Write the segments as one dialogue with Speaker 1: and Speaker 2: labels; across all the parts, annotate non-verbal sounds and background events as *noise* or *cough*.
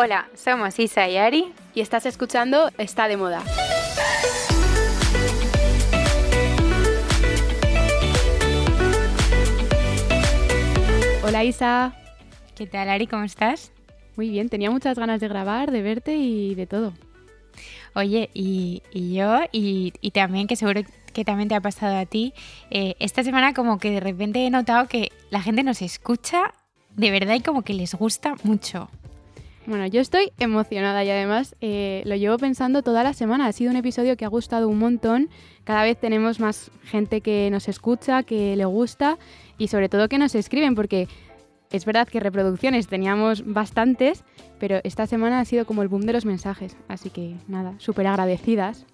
Speaker 1: Hola, somos Isa y Ari
Speaker 2: y estás escuchando Está de Moda. Hola Isa.
Speaker 1: ¿Qué tal Ari? ¿Cómo estás?
Speaker 2: Muy bien, tenía muchas ganas de grabar, de verte y de todo.
Speaker 1: Oye, y, yo, y, también que seguro que también te ha pasado a ti, eh, esta semana como que de repente he notado que la gente nos escucha de verdad y como que les gusta mucho.
Speaker 2: Bueno, yo estoy emocionada y además eh, lo llevo pensando toda la semana. Ha sido un episodio que ha gustado un montón. Cada vez tenemos más gente que nos escucha, que le gusta y sobre todo que nos escriben porque es verdad que reproducciones teníamos bastantes, pero esta semana ha sido como el boom de los mensajes. Así que nada, súper agradecidas.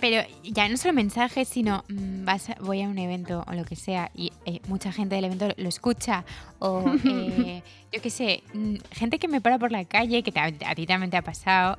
Speaker 1: Pero ya no solo mensajes, sino mm, vas voy a un evento o lo que sea y eh, mucha gente del evento lo escucha o *laughs* eh, yo qué sé, gente que me para por la calle, que a ti también te ha pasado.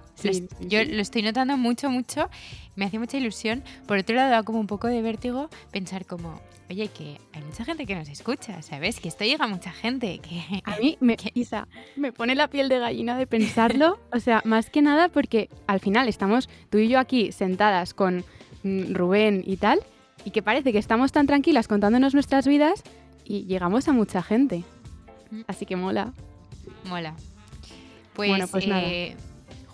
Speaker 1: yo lo estoy notando mucho, mucho, me hace mucha ilusión. Por otro lado, da como un poco de vértigo pensar como, oye, que hay mucha gente que nos escucha, ¿sabes? Que esto llega a mucha gente. Que,
Speaker 2: a mí, me, *laughs* Isa, me pone la piel de gallina de pensarlo. *laughs* o sea, más que nada porque al final estamos tú y yo aquí sentadas con mm, Rubén y tal, y que parece que estamos tan tranquilas contándonos nuestras vidas y llegamos a mucha gente. Así que mola.
Speaker 1: Mola. Pues, bueno, pues nada. Eh,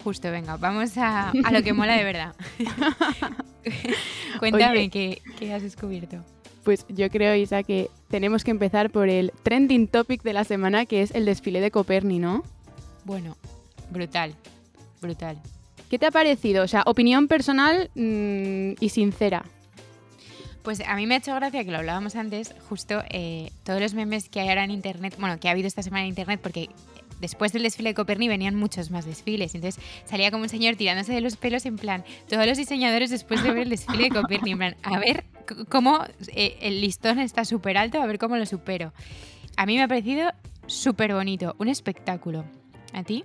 Speaker 1: justo, venga, vamos a, lo que mola de verdad. *laughs* Cuéntame qué, qué has descubierto.
Speaker 2: Pues yo creo, Isa, que tenemos que empezar por el trending topic de la semana, que es el desfile de Coperni, ¿no?
Speaker 1: Bueno, brutal, brutal.
Speaker 2: ¿Qué te ha parecido? O sea, opinión personal mm, y sincera.
Speaker 1: Pues a mí me ha hecho gracia que lo hablábamos antes, justo eh, todos los memes que hay ahora en internet, bueno, que ha habido esta semana en internet, porque después del desfile de Coperni venían muchos más desfiles. Entonces salía como un señor tirándose de los pelos en plan, todos los diseñadores después de ver el desfile de Coperni, en plan, a ver cómo eh, el listón está súper alto, a ver cómo lo supero. A mí me ha parecido súper bonito, un espectáculo. ¿A ti?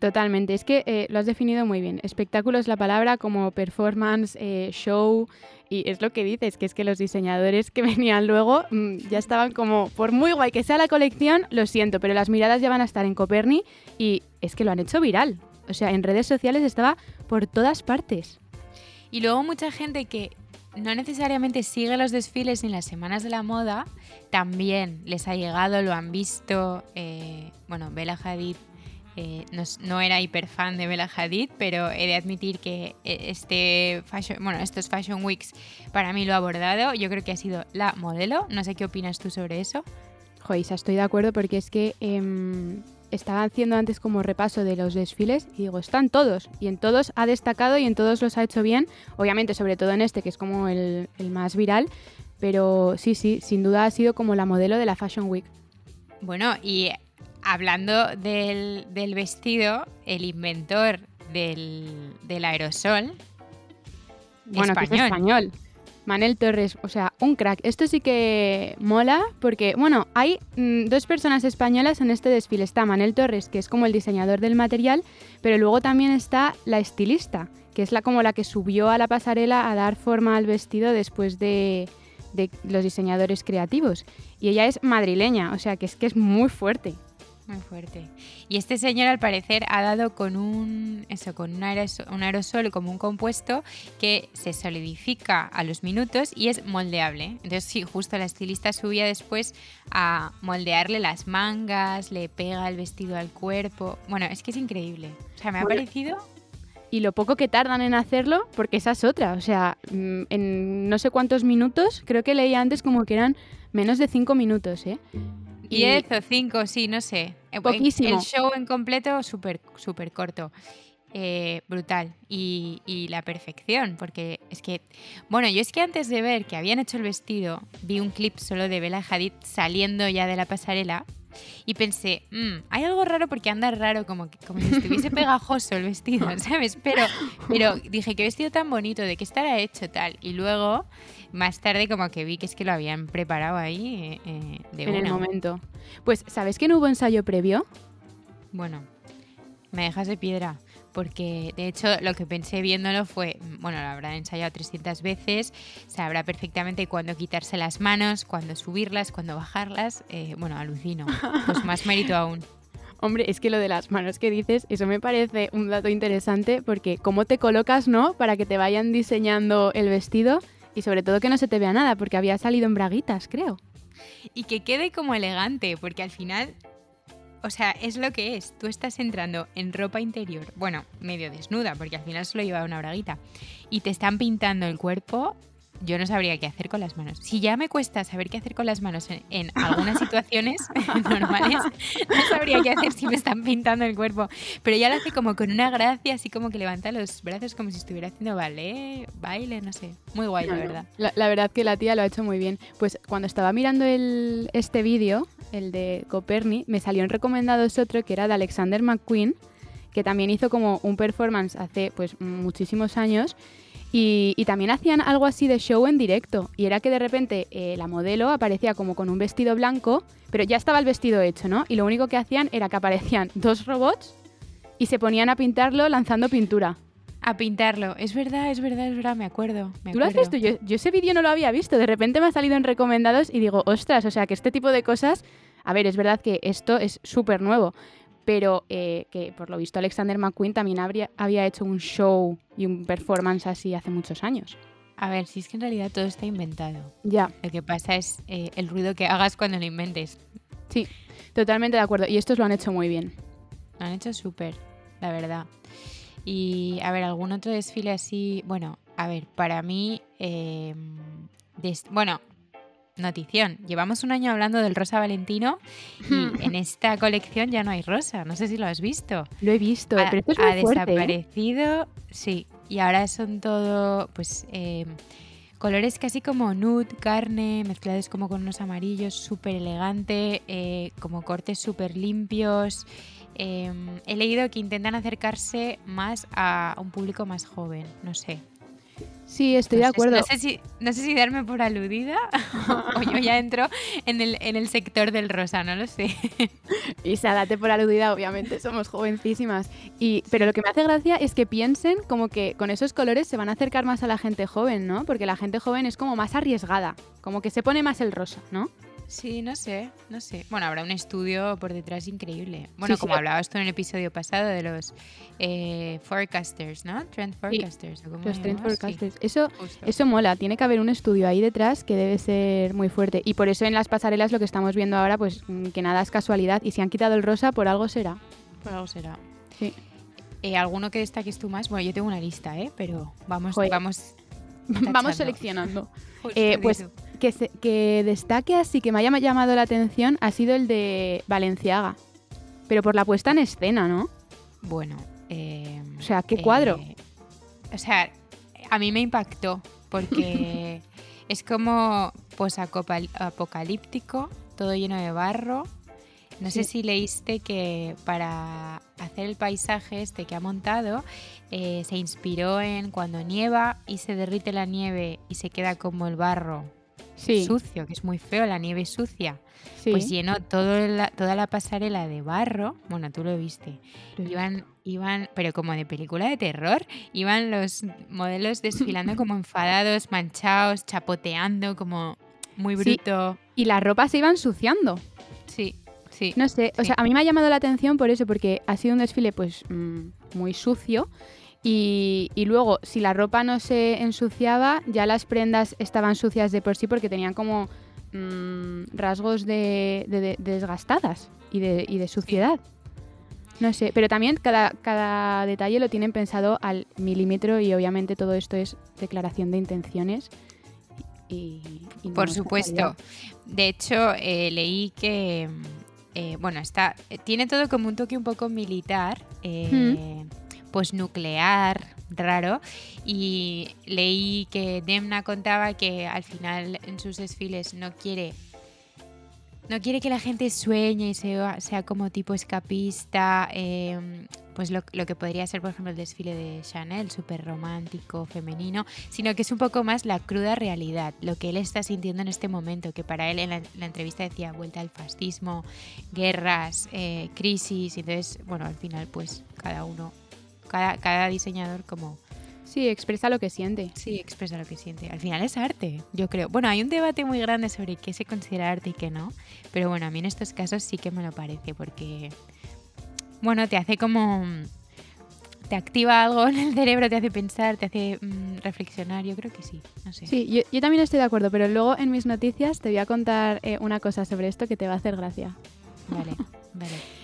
Speaker 2: Totalmente, es que eh, lo has definido muy bien. Espectáculo es la palabra como performance, eh, show, y es lo que dices, que es que los diseñadores que *laughs* venían luego mm, ya estaban como, por muy guay que sea la colección, lo siento, pero las miradas ya van a estar en Coperni y es que lo han hecho viral. O sea, en redes sociales estaba por todas partes.
Speaker 1: Y luego mucha gente que no necesariamente sigue los desfiles en las semanas de la moda, también les ha llegado, lo han visto. Eh, bueno, Bella Hadid eh, no, era hiper fan de Bella Hadid, pero he de admitir que eh, este fashion, bueno, estos Fashion Weeks para mí lo ha abordado. Yo creo que ha sido la modelo. No sé qué opinas tú sobre eso.
Speaker 2: Joisa, estoy de acuerdo porque es que em, estaba haciendo antes como repaso de los desfiles y digo, están todos. Y en todos ha destacado y en todos los ha hecho bien. Obviamente, sobre todo en este, que es como el, más viral. Pero sí, sí, sin duda ha sido como la modelo de la Fashion Week.
Speaker 1: Bueno, y hablando del, vestido, el inventor del, aerosol.
Speaker 2: Bueno, español. es español. Manel Torres, o sea, un crack. Esto sí que mola porque, bueno, hay mm, dos personas españolas en este desfile. Está Manel Torres, que es como el diseñador del material, pero luego también está la estilista, que es la como la que subió a la pasarela a dar forma al vestido después de, de los diseñadores creativos. Y ella es madrileña, o sea, que es que es muy fuerte.
Speaker 1: Muy fuerte. Y este señor al parecer ha dado con un eso, con un aerosol, un aerosol como un compuesto que se solidifica a los minutos y es moldeable. Entonces sí, justo la estilista subía después a moldearle las mangas, le pega el vestido al cuerpo. Bueno, es que es increíble. O sea, me ha parecido
Speaker 2: y lo poco que tardan en hacerlo, porque esa es otra. O sea, mm, en no sé cuántos minutos, creo que leía antes como que eran menos de cinco minutos, ¿eh?
Speaker 1: 10 o 5, sí, no sé.
Speaker 2: Poquísimo.
Speaker 1: El show en completo súper súper corto. Eh, brutal y, y, la perfección, porque es que, bueno, yo es que antes de ver que habían hecho el vestido, vi un clip solo de Bella Hadid saliendo ya de la pasarela y pensé, mmm, hay algo raro porque anda raro, como, como si estuviese *laughs* pegajoso el vestido, *laughs* ¿sabes? Pero, pero dije, qué vestido tan bonito, de qué estará hecho tal. Y luego, más tarde, como que vi que es que lo habían preparado ahí eh, de
Speaker 2: En el momento. Pues, ¿sabes que no hubo ensayo previo?
Speaker 1: Bueno, me dejas de piedra porque de hecho lo que pensé viéndolo fue, bueno, lo habrá ensayado 300 veces, sabrá perfectamente cuándo quitarse las manos, cuándo subirlas, cuándo bajarlas, eh, bueno, alucino, pues más mérito aún. *laughs*
Speaker 2: Hombre, es que lo de las manos que dices, eso me parece un dato interesante porque cómo te colocas, ¿no? Para que te vayan diseñando el vestido y sobre todo que no se te vea nada, porque había salido en braguitas, creo.
Speaker 1: Y que quede como elegante, porque al final, o sea, es lo que es. Tú estás entrando en ropa interior, bueno, medio desnuda, porque al final solo llevaba una braguita, y te están pintando el cuerpo yo no sabría qué hacer con las manos. Si ya me cuesta saber qué hacer con las manos en, algunas situaciones *laughs* normales, no sabría qué hacer si me están pintando el cuerpo. Pero ya lo hace como con una gracia, así como que levanta los brazos como si estuviera haciendo ballet, baile, no sé. Muy guay, la verdad.
Speaker 2: La, verdad que la tía lo ha hecho muy bien. Pues cuando estaba mirando el, este vídeo, el de Coperni, me salió en recomendados otro que era de Alexander McQueen, que también hizo como un performance hace pues muchísimos años y, también hacían algo así de show en directo. Y era que de repente eh, la modelo aparecía como con un vestido blanco, pero ya estaba el vestido hecho, ¿no? Y lo único que hacían era que aparecían *laughs* dos robots y se ponían a pintarlo lanzando pintura.
Speaker 1: A pintarlo. Es verdad, es verdad, es verdad, me acuerdo.
Speaker 2: ¿Tú lo has visto? Yo, yo ese vídeo no lo había visto. De repente me ha salido en recomendados y digo, ostras, o sea que este tipo de cosas... A ver, es verdad que esto es súper nuevo, pero eh, que por lo visto Alexander McQueen también habría, había hecho un show y un performance así hace muchos años.
Speaker 1: A ver, si es que en realidad todo está inventado.
Speaker 2: Ya.
Speaker 1: Lo que pasa es eh, el ruido que hagas cuando lo inventes.
Speaker 2: Sí, totalmente de acuerdo. Y estos lo han hecho muy bien.
Speaker 1: Lo han hecho súper, la verdad. Y a ver, algún otro desfile así. Bueno, a ver, para mí. Eh, bueno, notición. Llevamos un año hablando del rosa valentino y en esta colección ya no hay rosa. No sé si lo has visto.
Speaker 2: Lo he visto,
Speaker 1: ha,
Speaker 2: pero esto es
Speaker 1: ¿eh? desaparecido. Sí, y ahora son todo, pues, eh, colores casi como nude, carne, mezclados como con unos amarillos, súper elegante, eh, como cortes súper limpios. he leído que intentan acercarse más a un público más joven, no sé.
Speaker 2: Sí, estoy de acuerdo.
Speaker 1: No sé, si, no sé si darme por aludida *laughs* o yo ya entro en el, en el sector del rosa, no lo sé. *laughs*
Speaker 2: Isa, date por aludida, obviamente, somos jovencísimas. Y, pero lo que me hace gracia es que piensen como que con esos colores se van a acercar más a la gente joven, ¿no? Porque la gente joven es como más arriesgada, como que se pone más el rosa, ¿no?
Speaker 1: Sí, no sé, no sé. Bueno, habrá un estudio por detrás increíble. Bueno, como hablabas tú en el episodio pasado de los eh, forecasters, ¿no? Trend forecasters.
Speaker 2: los trend forecasters. Eso, eso mola. Tiene que haber un estudio ahí detrás que debe ser muy fuerte. Y por eso en las pasarelas lo que estamos viendo ahora, pues mm, que nada es casualidad. Y si han quitado el rosa, por algo será.
Speaker 1: Por algo será.
Speaker 2: Sí.
Speaker 1: Eh, ¿Alguno que destaques tú más? Bueno, yo tengo una lista, ¿eh? Pero vamos, vamos, *laughs*
Speaker 2: vamos seleccionando. *laughs* Eh, pues que, destaque así, que me haya llamado la atención, ha sido el de Valenciaga. Pero por la puesta en escena, ¿no?
Speaker 1: Bueno. Eh,
Speaker 2: o sea, ¿qué cuadro?
Speaker 1: Eh, o sea, a mí me impactó porque *laughs* es como apocalíptico, todo lleno de barro. No sé si leíste que para hacer el paisaje este que ha montado eh, se inspiró en cuando nieva y se derrite la nieve y se queda como el barro sucio, que es muy feo, la nieve sucia. Pues llenó todo toda la pasarela de barro. Bueno, tú lo viste. Iban, iban, pero como de película de terror, iban los modelos *laughs* desfilando como enfadados, manchados, chapoteando, como muy bruto.
Speaker 2: Y las ropas se iban suciando.
Speaker 1: Sí, sí.
Speaker 2: No sé, o sea, a mí me ha llamado la atención por eso, porque ha sido un desfile pues mm, muy sucio y, luego, si la ropa no se ensuciaba, ya las prendas estaban sucias de por sí porque tenían como mm, rasgos de, desgastadas y de, suciedad. No sé, pero también cada, cada detalle lo tienen pensado al milímetro y obviamente todo esto es declaración de intenciones. Y,
Speaker 1: por supuesto. De hecho, eh, leí que, eh, bueno, está, tiene todo como un toque un poco militar. Eh, pues nuclear raro y leí que Demna contaba que al final en sus desfiles no quiere no quiere que la gente sueñe y sea, como tipo escapista, em, pues lo, que podría ser, por ejemplo, el desfile de Chanel, súper romántico, femenino, sino que es un poco más la cruda realidad, lo que él está sintiendo en este momento, que para él en la, entrevista decía vuelta al fascismo, guerras, eh, crisis, entonces, bueno, al final pues cada uno cada, diseñador como...
Speaker 2: Sí, expresa lo que siente.
Speaker 1: Sí, expresa lo que siente. Al final es arte, yo creo. Bueno, hay un debate muy grande sobre qué se considera arte y qué no, pero bueno, a mí en estos casos sí que me lo parece, porque bueno, te hace como te activa algo en el cerebro, te hace pensar, te hace mm, reflexionar, yo creo que sí, no sé.
Speaker 2: Sí, yo, también estoy de acuerdo, pero luego en mis noticias te voy a contar eh, una cosa sobre esto que te va a hacer gracia.
Speaker 1: Vale, vale. *laughs*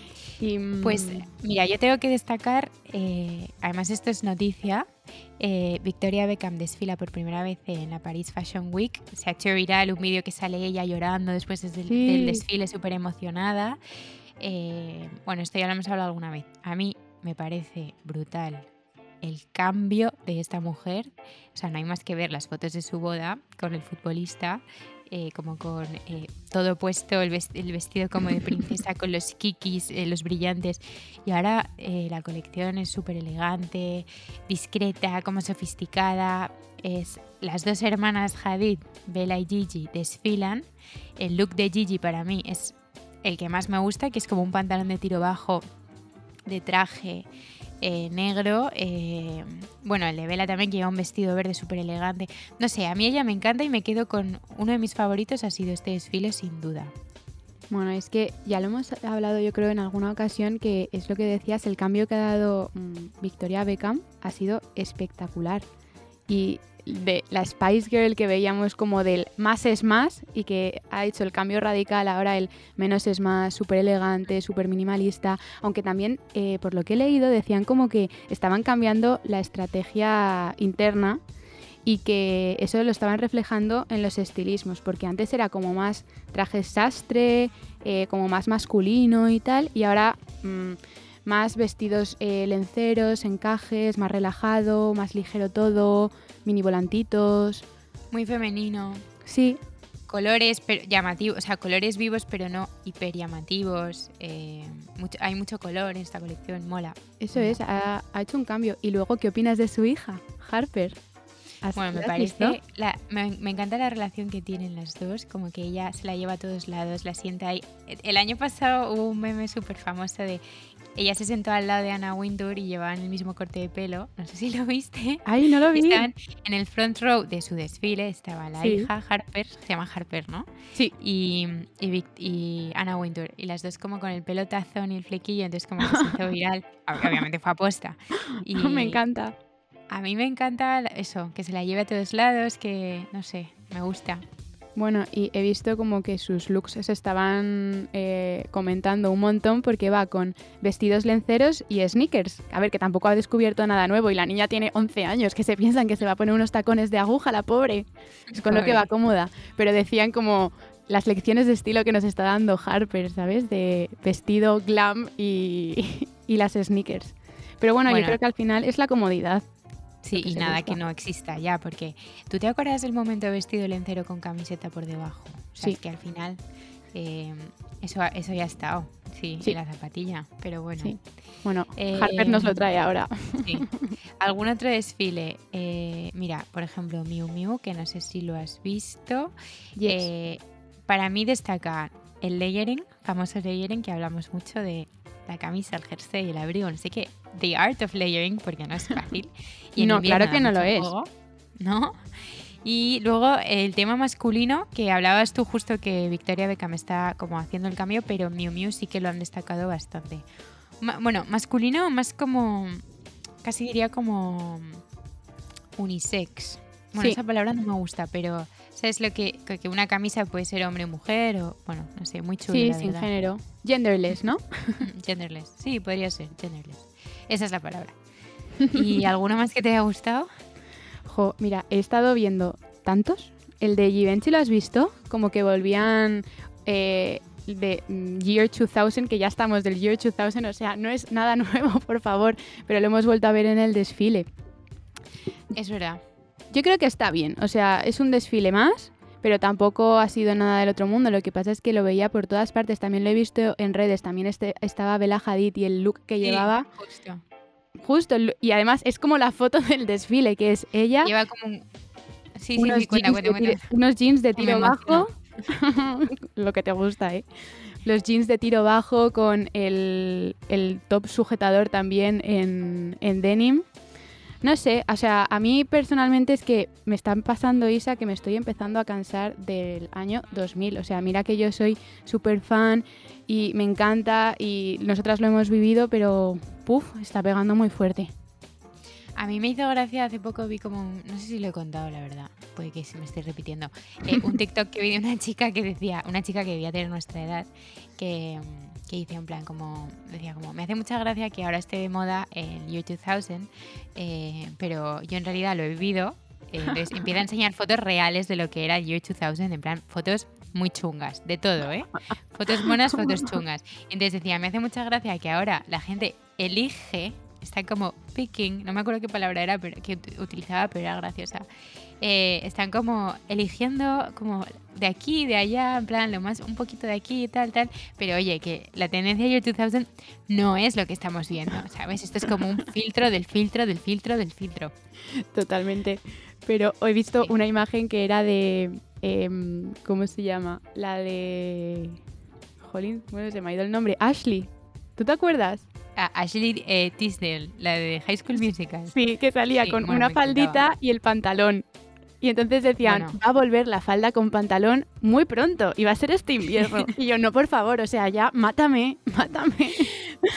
Speaker 1: Pues mm, mira, yo tengo que destacar, eh, además esto es noticia, eh, Victoria Beckham desfila por primera vez en la Paris Fashion Week. Se ha hecho viral un vídeo que sale ella llorando después del, del desfile, súper emocionada. bueno, esto ya lo hemos hablado alguna vez. A mí me parece brutal el cambio de esta mujer. O sea, no hay más que ver las fotos de su boda con el futbolista, eh, como con eh, todo puesto, el, vestido como de princesa, con los kikis, eh, los brillantes. Y ahora la colección es súper elegante, discreta, como sofisticada. Es, las dos hermanas Hadid, Bella y Gigi, desfilan. El look de Gigi para mí es el que más me gusta, que es como un pantalón de tiro bajo de traje eh, negro. Eh, bueno, el de Vela también que lleva un vestido verde súper elegante. No sé, a mí ella me encanta y me quedo con uno de mis favoritos, ha sido este desfile sin duda.
Speaker 2: Bueno, es que ya lo hemos hablado yo creo en alguna ocasión que es lo que decías, el cambio que ha dado mm, Victoria Beckham ha sido espectacular. Y de la Spice Girl que veíamos como del más es más y que ha hecho el cambio radical, ahora el menos es más, súper elegante, súper minimalista, aunque también eh, por lo que he leído decían como que estaban cambiando la estrategia interna y que eso lo estaban reflejando en los estilismos, porque antes era como más traje sastre, eh, como más masculino y tal, y ahora... Mm, más vestidos eh, lenceros, encajes, más relajado, más ligero todo, mini volantitos.
Speaker 1: Muy femenino.
Speaker 2: Sí.
Speaker 1: Colores llamativos, o sea, colores vivos pero no hiper llamativos. Eh, hay mucho color en esta colección, mola.
Speaker 2: Eso es, ha, hecho un cambio. ¿Y luego qué opinas de su hija, Harper?
Speaker 1: Bueno, me parece, me, me, encanta la relación que tienen las dos, como que ella se la lleva a todos lados, la sienta ahí. El año pasado hubo un meme súper famoso de ella se sentó al lado de Anna Wintour y llevaban el mismo corte de pelo. No sé si lo viste.
Speaker 2: Ay, no lo vi.
Speaker 1: Estaban en el front row de su desfile. Estaba la hija Harper, se llama Harper, ¿no?
Speaker 2: Sí.
Speaker 1: Y, y, Anna Wintour. Y las dos como con el pelo tazón y el flequillo. Entonces como que se hizo *laughs* viral. Obviamente fue aposta. *laughs*
Speaker 2: Y me encanta.
Speaker 1: A mí me encanta eso, que se la lleve a todos lados, que no sé, me gusta.
Speaker 2: Bueno, y he visto como que sus looks se estaban eh, comentando un montón porque va con vestidos lenceros y sneakers. A ver, que tampoco ha descubierto nada nuevo y la niña tiene 11 años, que se piensan que se va a poner unos tacones de aguja, la pobre. Es con lo que va cómoda. Pero decían como las lecciones de estilo que nos está dando Harper, ¿sabes? De vestido glam y, *laughs* y las sneakers. Pero bueno, yo creo que al final es la comodidad.
Speaker 1: Sí, y nada que no exista ya, porque tú te acuerdas del momento vestido lencero con camiseta por debajo. O sea, sí. que al final eh, eso, eso ya ha estado, sí, sí. la zapatilla, pero bueno.
Speaker 2: Bueno, eh, Harper nos lo trae ahora.
Speaker 1: Sí. *laughs* ¿Algún otro desfile? Eh, mira, por ejemplo, Miu Miu, que no sé si lo has visto. para mí destaca el layering, famoso layering, que hablamos mucho de la camisa, el jersey, el abrigo, no sé qué. The art of layering, porque no es *laughs* fácil.
Speaker 2: Y no, claro que no lo es.
Speaker 1: ¿No? Y luego el tema masculino, que hablabas tú justo que Victoria Beckham está como haciendo el cambio, pero Miu Miu sí que lo han destacado bastante. bueno, masculino más como, casi diría como unisex. Bueno, esa palabra no me gusta, pero ¿sabes lo que, que una camisa puede ser hombre o mujer? O, bueno, no sé, muy chulo.
Speaker 2: Sí, sin género. Genderless, ¿no? *laughs*
Speaker 1: genderless, sí, podría ser, genderless. Esa es la palabra. *laughs* ¿Y alguno más que te haya gustado?
Speaker 2: Jo, mira, he estado viendo tantos. El de Givenchy lo has visto, como que volvían eh, de mm, Year 2000, que ya estamos del Year 2000, o sea, no es nada *laughs* nuevo, por favor, pero lo hemos vuelto a ver en el desfile.
Speaker 1: Es verdad.
Speaker 2: Yo creo que está bien, o sea, es un desfile más, pero tampoco ha sido nada del otro mundo. Lo que pasa es que lo veía por todas partes. También lo he visto en redes. También este, estaba Bella Hadid y el look que llevaba.
Speaker 1: Justo.
Speaker 2: Justo, y además es como la foto *laughs* del desfile, que es ella.
Speaker 1: Lleva como un. Sí, unos, sí, jeans
Speaker 2: de unos jeans de tiro bajo. *laughs* Lo que te gusta, ¿eh? Los jeans de tiro bajo con el, top sujetador también en, denim. No sé, o sea, a mí personalmente es que me están pasando, Isa, que me estoy empezando a cansar del año 2000. O sea, mira que yo soy súper fan y me encanta y nosotras lo hemos vivido, pero, puff, está pegando muy fuerte.
Speaker 1: A mí me hizo gracia, hace poco vi como, no sé si lo he contado, la verdad, puede que se me esté repitiendo, eh, un *laughs* TikTok que vi de una chica que decía, una chica que debía tener nuestra edad, que, que dice en plan como, decía como, me hace mucha gracia que ahora esté de moda el Year 2000, eh, pero yo en realidad lo he vivido, eh, *laughs* entonces empieza a enseñar fotos reales de lo que era el Year 2000, en plan fotos muy chungas, de todo, ¿eh? Fotos monas, fotos *laughs* chungas. Entonces decía, me hace mucha gracia que ahora la gente elige está como picking, no me acuerdo qué palabra era pero, que utilizaba, pero era graciosa. Eh, están como eligiendo como de aquí, de allá, en plan lo más un poquito de aquí y tal, tal. Pero oye, que la tendencia Year 2000 no es lo que estamos viendo, ¿sabes? Esto es como un *laughs* filtro del filtro del filtro del filtro.
Speaker 2: Totalmente. Pero he visto una imagen que era de. Em, ¿Cómo se llama? La de. Jolín, bueno, se me ha ido el nombre. Ashley. ¿Tú te acuerdas?
Speaker 1: Ashley eh, Tisdale, la de High School Musical.
Speaker 2: Sí, que salía con una faldita y el pantalón. Y entonces decían, va a volver la falda con pantalón muy pronto y va a ser este invierno. *laughs* y yo, no, por favor, o sea, ya, mátame, mátame.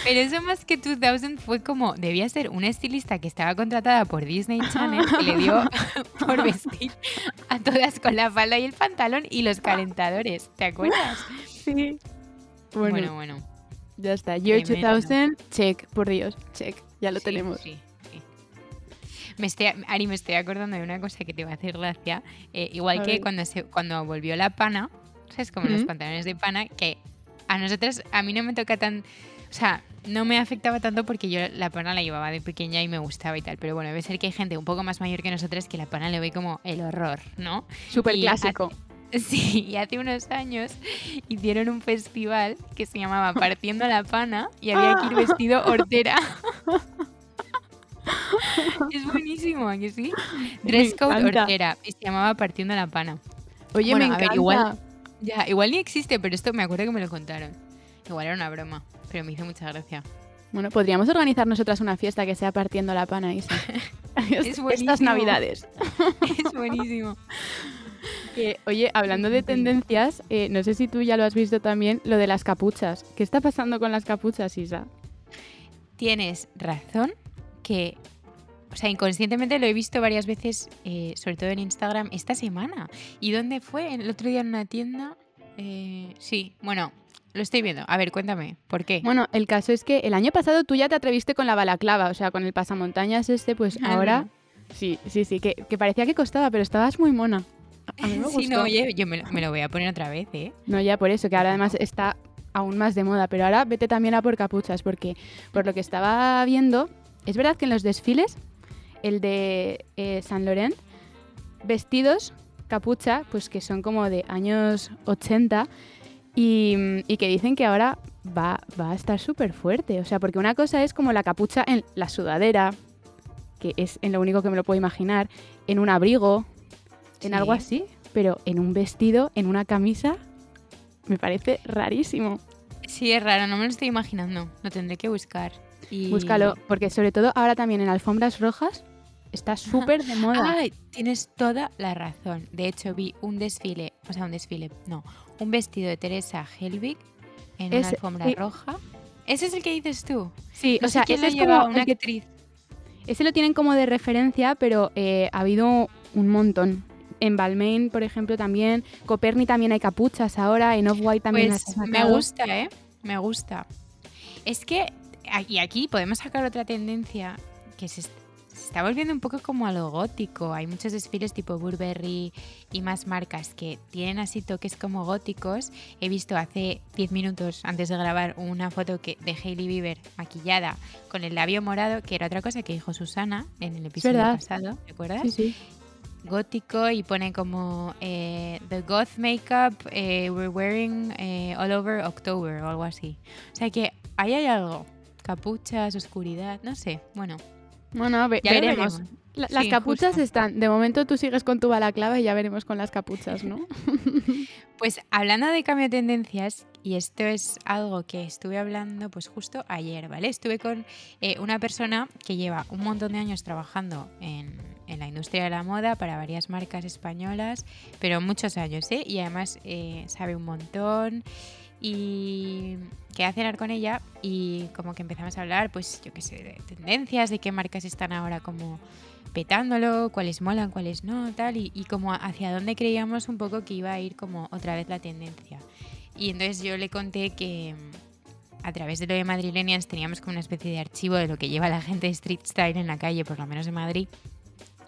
Speaker 1: Pero eso más que 2000 fue como, debía ser una estilista que estaba contratada por Disney Channel que le dio *laughs* por vestir a todas con la falda y el pantalón y los calentadores, ¿te acuerdas?
Speaker 2: Sí.
Speaker 1: bueno. bueno.
Speaker 2: Ya está. Year 2000, check, por Dios, check. Ya lo tenemos. Sí, sí.
Speaker 1: Me estoy, Ari, me estoy acordando de una cosa que te va a hacer gracia. Eh, igual que cuando, se, cuando volvió la pana, ¿sabes? Como los pantalones de pana, que a nosotras, a mí no me toca tan. O sea, no me afectaba tanto porque yo la pana la llevaba de pequeña y me gustaba y tal. Pero bueno, debe ser que hay gente un poco más mayor que nosotras que la pana le ve como el horror, ¿no?
Speaker 2: Súper clásico. *laughs*
Speaker 1: Sí, y hace unos años hicieron un festival que se llamaba Partiendo la Pana y había que ir vestido *laughs* hortera. *laughs* es buenísimo, ¿a que sí? Dress code hortera y se llamaba Partiendo la Pana.
Speaker 2: Oye, me a ver,
Speaker 1: igual, ya, igual ni existe, pero esto me acuerdo que me lo contaron. Igual era una broma, pero me hizo mucha gracia.
Speaker 2: Bueno, podríamos organizar nosotras una fiesta que sea partiendo la pana, Isa. es buenísimo. Estas navidades.
Speaker 1: es buenísimo
Speaker 2: oye, hablando de tendencias, eh, no sé si tú ya lo has visto también, lo de las capuchas. ¿Qué está pasando con las capuchas, Isa?
Speaker 1: Tienes razón que, o sea, inconscientemente lo he visto varias veces, eh, sobre todo en Instagram, esta semana. ¿Y dónde fue? El otro día en una tienda. Eh, sí, bueno, lo estoy viendo. A ver, cuéntame, ¿por qué?
Speaker 2: Bueno, el caso es que el año pasado tú ya te atreviste con la balaclava, o sea, con el pasamontañas este, pues ah, ahora... Sí, sí, sí, que, que, parecía que costaba, pero estabas muy mona.
Speaker 1: A mí me *laughs* Sí, no, oye, yo me, lo voy a poner otra vez, ¿eh?
Speaker 2: No, ya por eso, que ahora además está aún más de moda. Pero ahora vete también a por capuchas, porque por lo que estaba viendo, es verdad que en los desfiles, el de eh, San Laurent, vestidos, capucha, pues que son como de años 80 y, y que dicen que ahora va, va a estar súper fuerte. O sea, porque una cosa es como la capucha en la sudadera, que es en lo único que me lo puedo imaginar, en un abrigo, en algo así, pero en un vestido, en una camisa, me parece rarísimo.
Speaker 1: Sí, es raro, no me lo estoy imaginando. Lo tendré que buscar. Y...
Speaker 2: Búscalo, porque sobre todo ahora también en alfombras rojas está súper de moda.
Speaker 1: Ay, tienes toda la razón. De hecho, vi un desfile, o sea, un desfile, no, un vestido de Teresa Helbig en una alfombra roja. ¿Ese es el que dices tú?
Speaker 2: Sí, o sea, ese es como una actriz. Ese lo tienen como de referencia, pero eh, ha habido un montón. En Balmain, por ejemplo, también. Coperni también hay capuchas ahora. En Off-White también
Speaker 1: pues Me gusta, ¿eh? Me gusta. Es que, y aquí podemos sacar otra tendencia que se, está volviendo un poco como a lo gótico. Hay muchos desfiles tipo Burberry y más marcas que tienen así toques como góticos. He visto hace 10 minutos antes de grabar una foto que, de Hailey Bieber maquillada con el labio morado, que era otra cosa que dijo Susana en el episodio pasado, ¿recuerdas?
Speaker 2: Sí, sí
Speaker 1: gótico y pone como eh, The Goth Makeup eh, we're wearing eh, all over October o algo así. O sea que ahí hay algo. Capuchas, oscuridad, no sé. Bueno.
Speaker 2: Bueno, ya veremos. las capuchas están. De momento tú sigues con tu balaclava y ya veremos con las capuchas, ¿no? *laughs*
Speaker 1: Pues hablando de cambio de tendencias, y esto es algo que estuve hablando pues justo ayer, ¿vale? Estuve con eh, una persona que lleva un montón de años trabajando en, la industria de la moda para varias marcas españolas, pero muchos años, ¿eh? Y además eh, sabe un montón y quedé a cenar con ella y como que empezamos a hablar, pues yo qué sé, de tendencias, de qué marcas están ahora como petándolo, cuáles molan, cuáles no, tal, y, y como hacia dónde creíamos un poco que iba a ir como otra vez la tendencia. Y entonces yo le conté que mm, a través de lo de Madrilenians teníamos como una especie de archivo de lo que lleva la gente de street style en la calle, por lo menos en Madrid,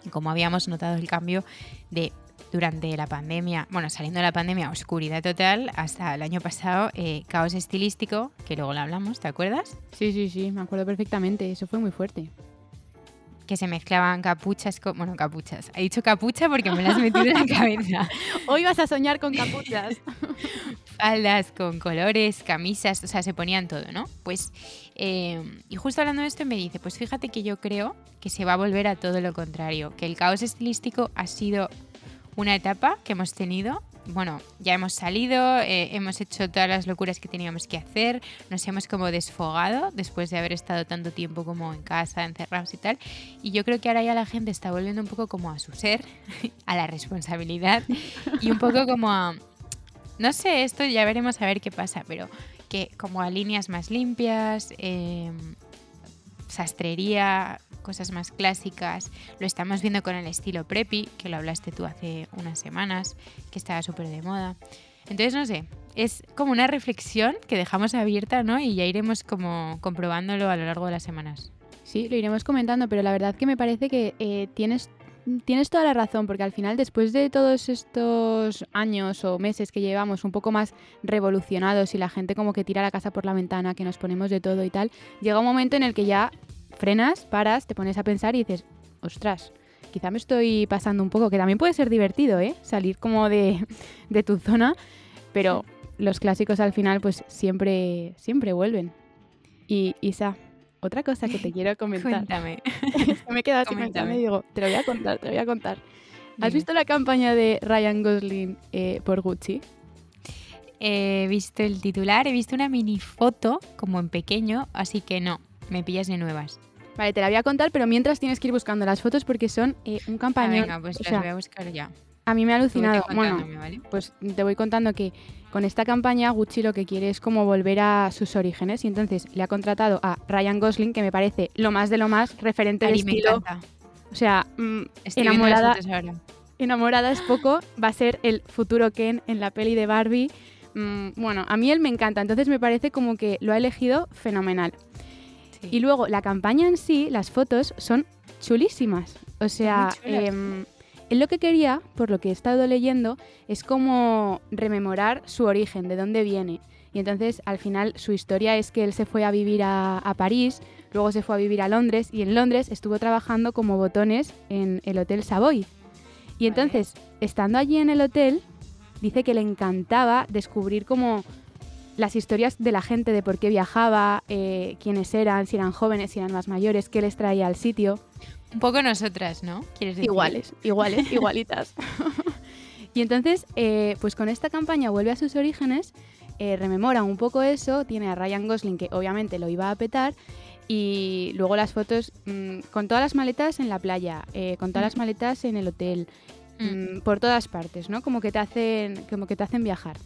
Speaker 1: y como habíamos notado el cambio de durante la pandemia, bueno, saliendo de la pandemia, oscuridad total, hasta el año pasado, eh, caos estilístico, que luego lo hablamos, ¿te acuerdas?
Speaker 2: Sí, sí, sí, me acuerdo perfectamente, eso fue muy fuerte.
Speaker 1: Que se mezclaban capuchas con. Bueno, capuchas. He dicho capucha porque me las he metido en la *laughs* cabeza.
Speaker 2: Hoy vas a soñar con capuchas. *laughs*
Speaker 1: Faldas con colores, camisas, o sea, se ponían todo, ¿no? Pues. Eh, y justo hablando de esto me dice: Pues fíjate que yo creo que se va a volver a todo lo contrario. Que el caos estilístico ha sido una etapa que hemos tenido. Bueno, ya hemos salido, eh, hemos hecho todas las locuras que teníamos que hacer, nos hemos como desfogado después de haber estado tanto tiempo como en casa, encerrados y tal. Y yo creo que ahora ya la gente está volviendo un poco como a su ser, *laughs* a la responsabilidad y un poco como a... No sé, esto ya veremos a ver qué pasa, pero que como a líneas más limpias, em, sastrería, cosas más clásicas. Lo estamos viendo con el estilo preppy, que lo hablaste tú hace unas semanas, que estaba súper de moda. Entonces, no sé, es como una reflexión que dejamos abierta, ¿no? Y ya iremos como comprobándolo a lo largo de las semanas.
Speaker 2: Sí, lo iremos comentando, pero la verdad que me parece que eh, tienes tienes toda la razón, porque al final, después de todos estos años o meses que llevamos un poco más revolucionados y la gente como que tira la casa por la ventana, que nos ponemos de todo y tal, llega un momento en el que ya frenas, paras, te pones a pensar y dices, ostras, quizá me estoy pasando un poco, que también puede ser divertido, ¿eh? Salir como de, tu zona, pero los clásicos al final pues siempre, siempre vuelven. Y Isa, otra cosa que te *laughs* quiero comentar.
Speaker 1: Cuéntame. *laughs*
Speaker 2: me he quedado sin y digo, te lo voy a contar, te lo voy a contar. ¿Has visto la campaña de Ryan Gosling eh, por Gucci?
Speaker 1: He visto el titular, he visto una mini foto como en pequeño, así que no, me pillas de nuevas.
Speaker 2: Vale, te la voy a contar, pero mientras tienes que ir buscando las fotos porque son eh, un campañón.
Speaker 1: Ah, venga, pues las voy a buscar ya.
Speaker 2: A mí me ha alucinado. Bueno, pues te voy contando que con esta campaña Gucci lo que quiere es como volver a sus orígenes y entonces le ha contratado a Ryan Gosling, que me parece lo más de lo más referente de estilo. O sea, mm, enamorada. Enamorada es poco, va a ser el futuro Ken en la peli de Barbie. Mm, bueno, a mí él me encanta, entonces me parece como que lo ha elegido fenomenal. Y luego la campaña en sí, las fotos son chulísimas. O sea, él lo que quería, por lo que he estado leyendo, es como rememorar su origen, de dónde viene. Y entonces al final su historia es que él se fue a vivir a, París, luego se fue a vivir a Londres y en Londres estuvo trabajando como botones en el Hotel Savoy. Y entonces, estando allí en el hotel, dice que le encantaba descubrir como las historias de la gente, de por qué viajaba, eh, quiénes eran, si eran jóvenes, si eran más mayores, qué les traía al sitio.
Speaker 1: Un poco nosotras, ¿no?
Speaker 2: Iguales, iguales, *laughs* igualitas. y entonces, eh, pues con esta campaña vuelve a sus orígenes, eh, rememora un poco eso, tiene a Ryan Gosling que obviamente lo iba a petar y luego las fotos mm, con todas las maletas en la playa, con todas las maletas en el hotel, mm. Mm, por todas partes, ¿no? Como que te hacen, como que te hacen viajar.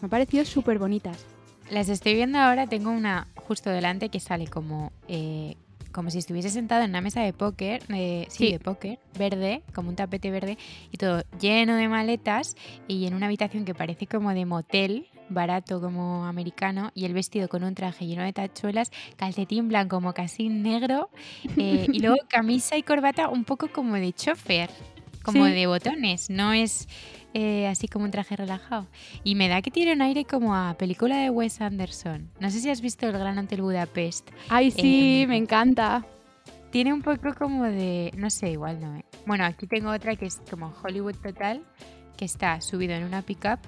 Speaker 2: Me ha parecido súper bonitas.
Speaker 1: Las estoy viendo ahora, tengo una justo delante que sale como, eh, como si estuviese sentado en una mesa de póker, eh, sí, de póker, verde, como un tapete verde, y todo lleno de maletas, y en una habitación que parece como de motel, barato como americano, y el vestido con un traje lleno de tachuelas, calcetín blanco como casi negro, eh, y luego *laughs* camisa y corbata un poco como de chofer, como de botones, no es eh, así como un traje relajado. Y me da que tiene un aire como a película de Wes Anderson. No sé si has visto El Gran Hotel Budapest.
Speaker 2: Ay, sí, eh, me encanta.
Speaker 1: Tiene un poco como de, no sé, igual no. Eh. Bueno, aquí tengo otra que es como Hollywood Total, que está subido en una pickup.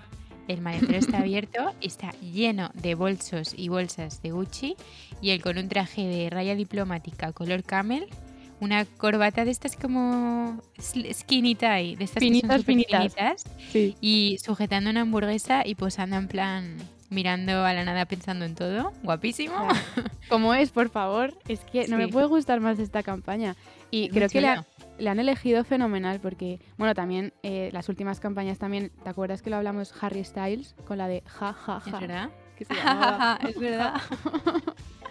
Speaker 1: El maletero está *laughs* abierto, está lleno de bolsos y bolsas de Gucci y él con un traje de raya diplomática color camel una corbata de estas como skinny tie, de estas
Speaker 2: finitas,
Speaker 1: que
Speaker 2: finitas. Sí.
Speaker 1: y sujetando una hamburguesa y posando en plan mirando a la nada pensando en todo. Guapísimo.
Speaker 2: Como es, por favor. Es que no me puede gustar más esta campaña. Y creo que le, han elegido fenomenal porque, bueno, también eh, las últimas campañas también, ¿te acuerdas que lo hablamos Harry Styles con la de ja, ja, ja?
Speaker 1: Es verdad. *laughs*
Speaker 2: es verdad.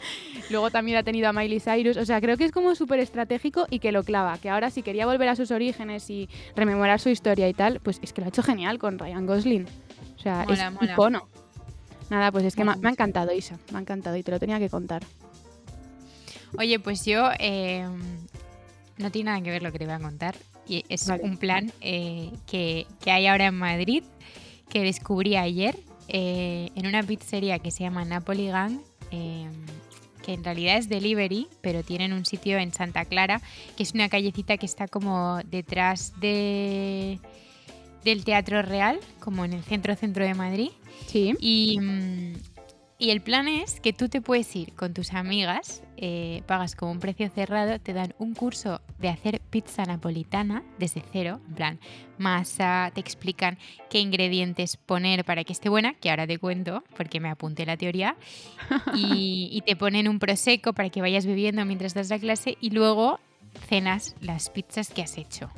Speaker 2: *laughs* Luego también ha tenido a Miley Cyrus. O sea, creo que es como súper estratégico y que lo clava. Que ahora si quería volver a sus orígenes y rememorar su historia y tal, pues es que lo ha hecho genial con Ryan Gosling. O sea, es mola. icono. Nada, pues es que me, ha encantado, Isa. Me ha encantado y te lo tenía que contar.
Speaker 1: Oye, pues yo eh, no tiene nada que ver lo que te voy a contar. Y es un plan eh, que, hay ahora en Madrid que descubrí ayer eh, en una pizzería que se llama Napoli Gang. Que en realidad es delivery, pero tienen un sitio en Santa Clara, que es una callecita que está como detrás de del Teatro Real, como en el centro centro de Madrid.
Speaker 2: Sí.
Speaker 1: Mm, y, el plan es que tú te puedes ir con tus amigas, eh, pagas como un precio cerrado, te dan un curso de hacer pizza napolitana desde cero, en plan masa, te explican qué ingredientes poner para que esté buena, que ahora te cuento porque me apunté la teoría, y, *laughs* y te ponen un prosecco para que vayas bebiendo mientras das la clase y luego cenas las pizzas que has hecho.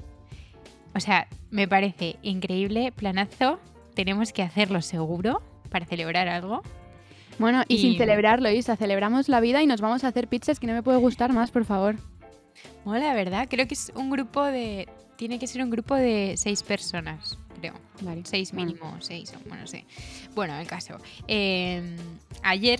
Speaker 1: O sea, me parece increíble, planazo, tenemos que hacerlo seguro para celebrar algo.
Speaker 2: Bueno, y, sin celebrarlo, Isa, celebramos la vida y nos vamos a hacer pizzas que no me puede gustar más, por favor.
Speaker 1: Mola, ¿verdad? Creo que es un grupo de... Tiene que ser un grupo de seis personas, creo. Vale. Seis mínimo, seis, bueno, no sé. Bueno, el caso. Em, ayer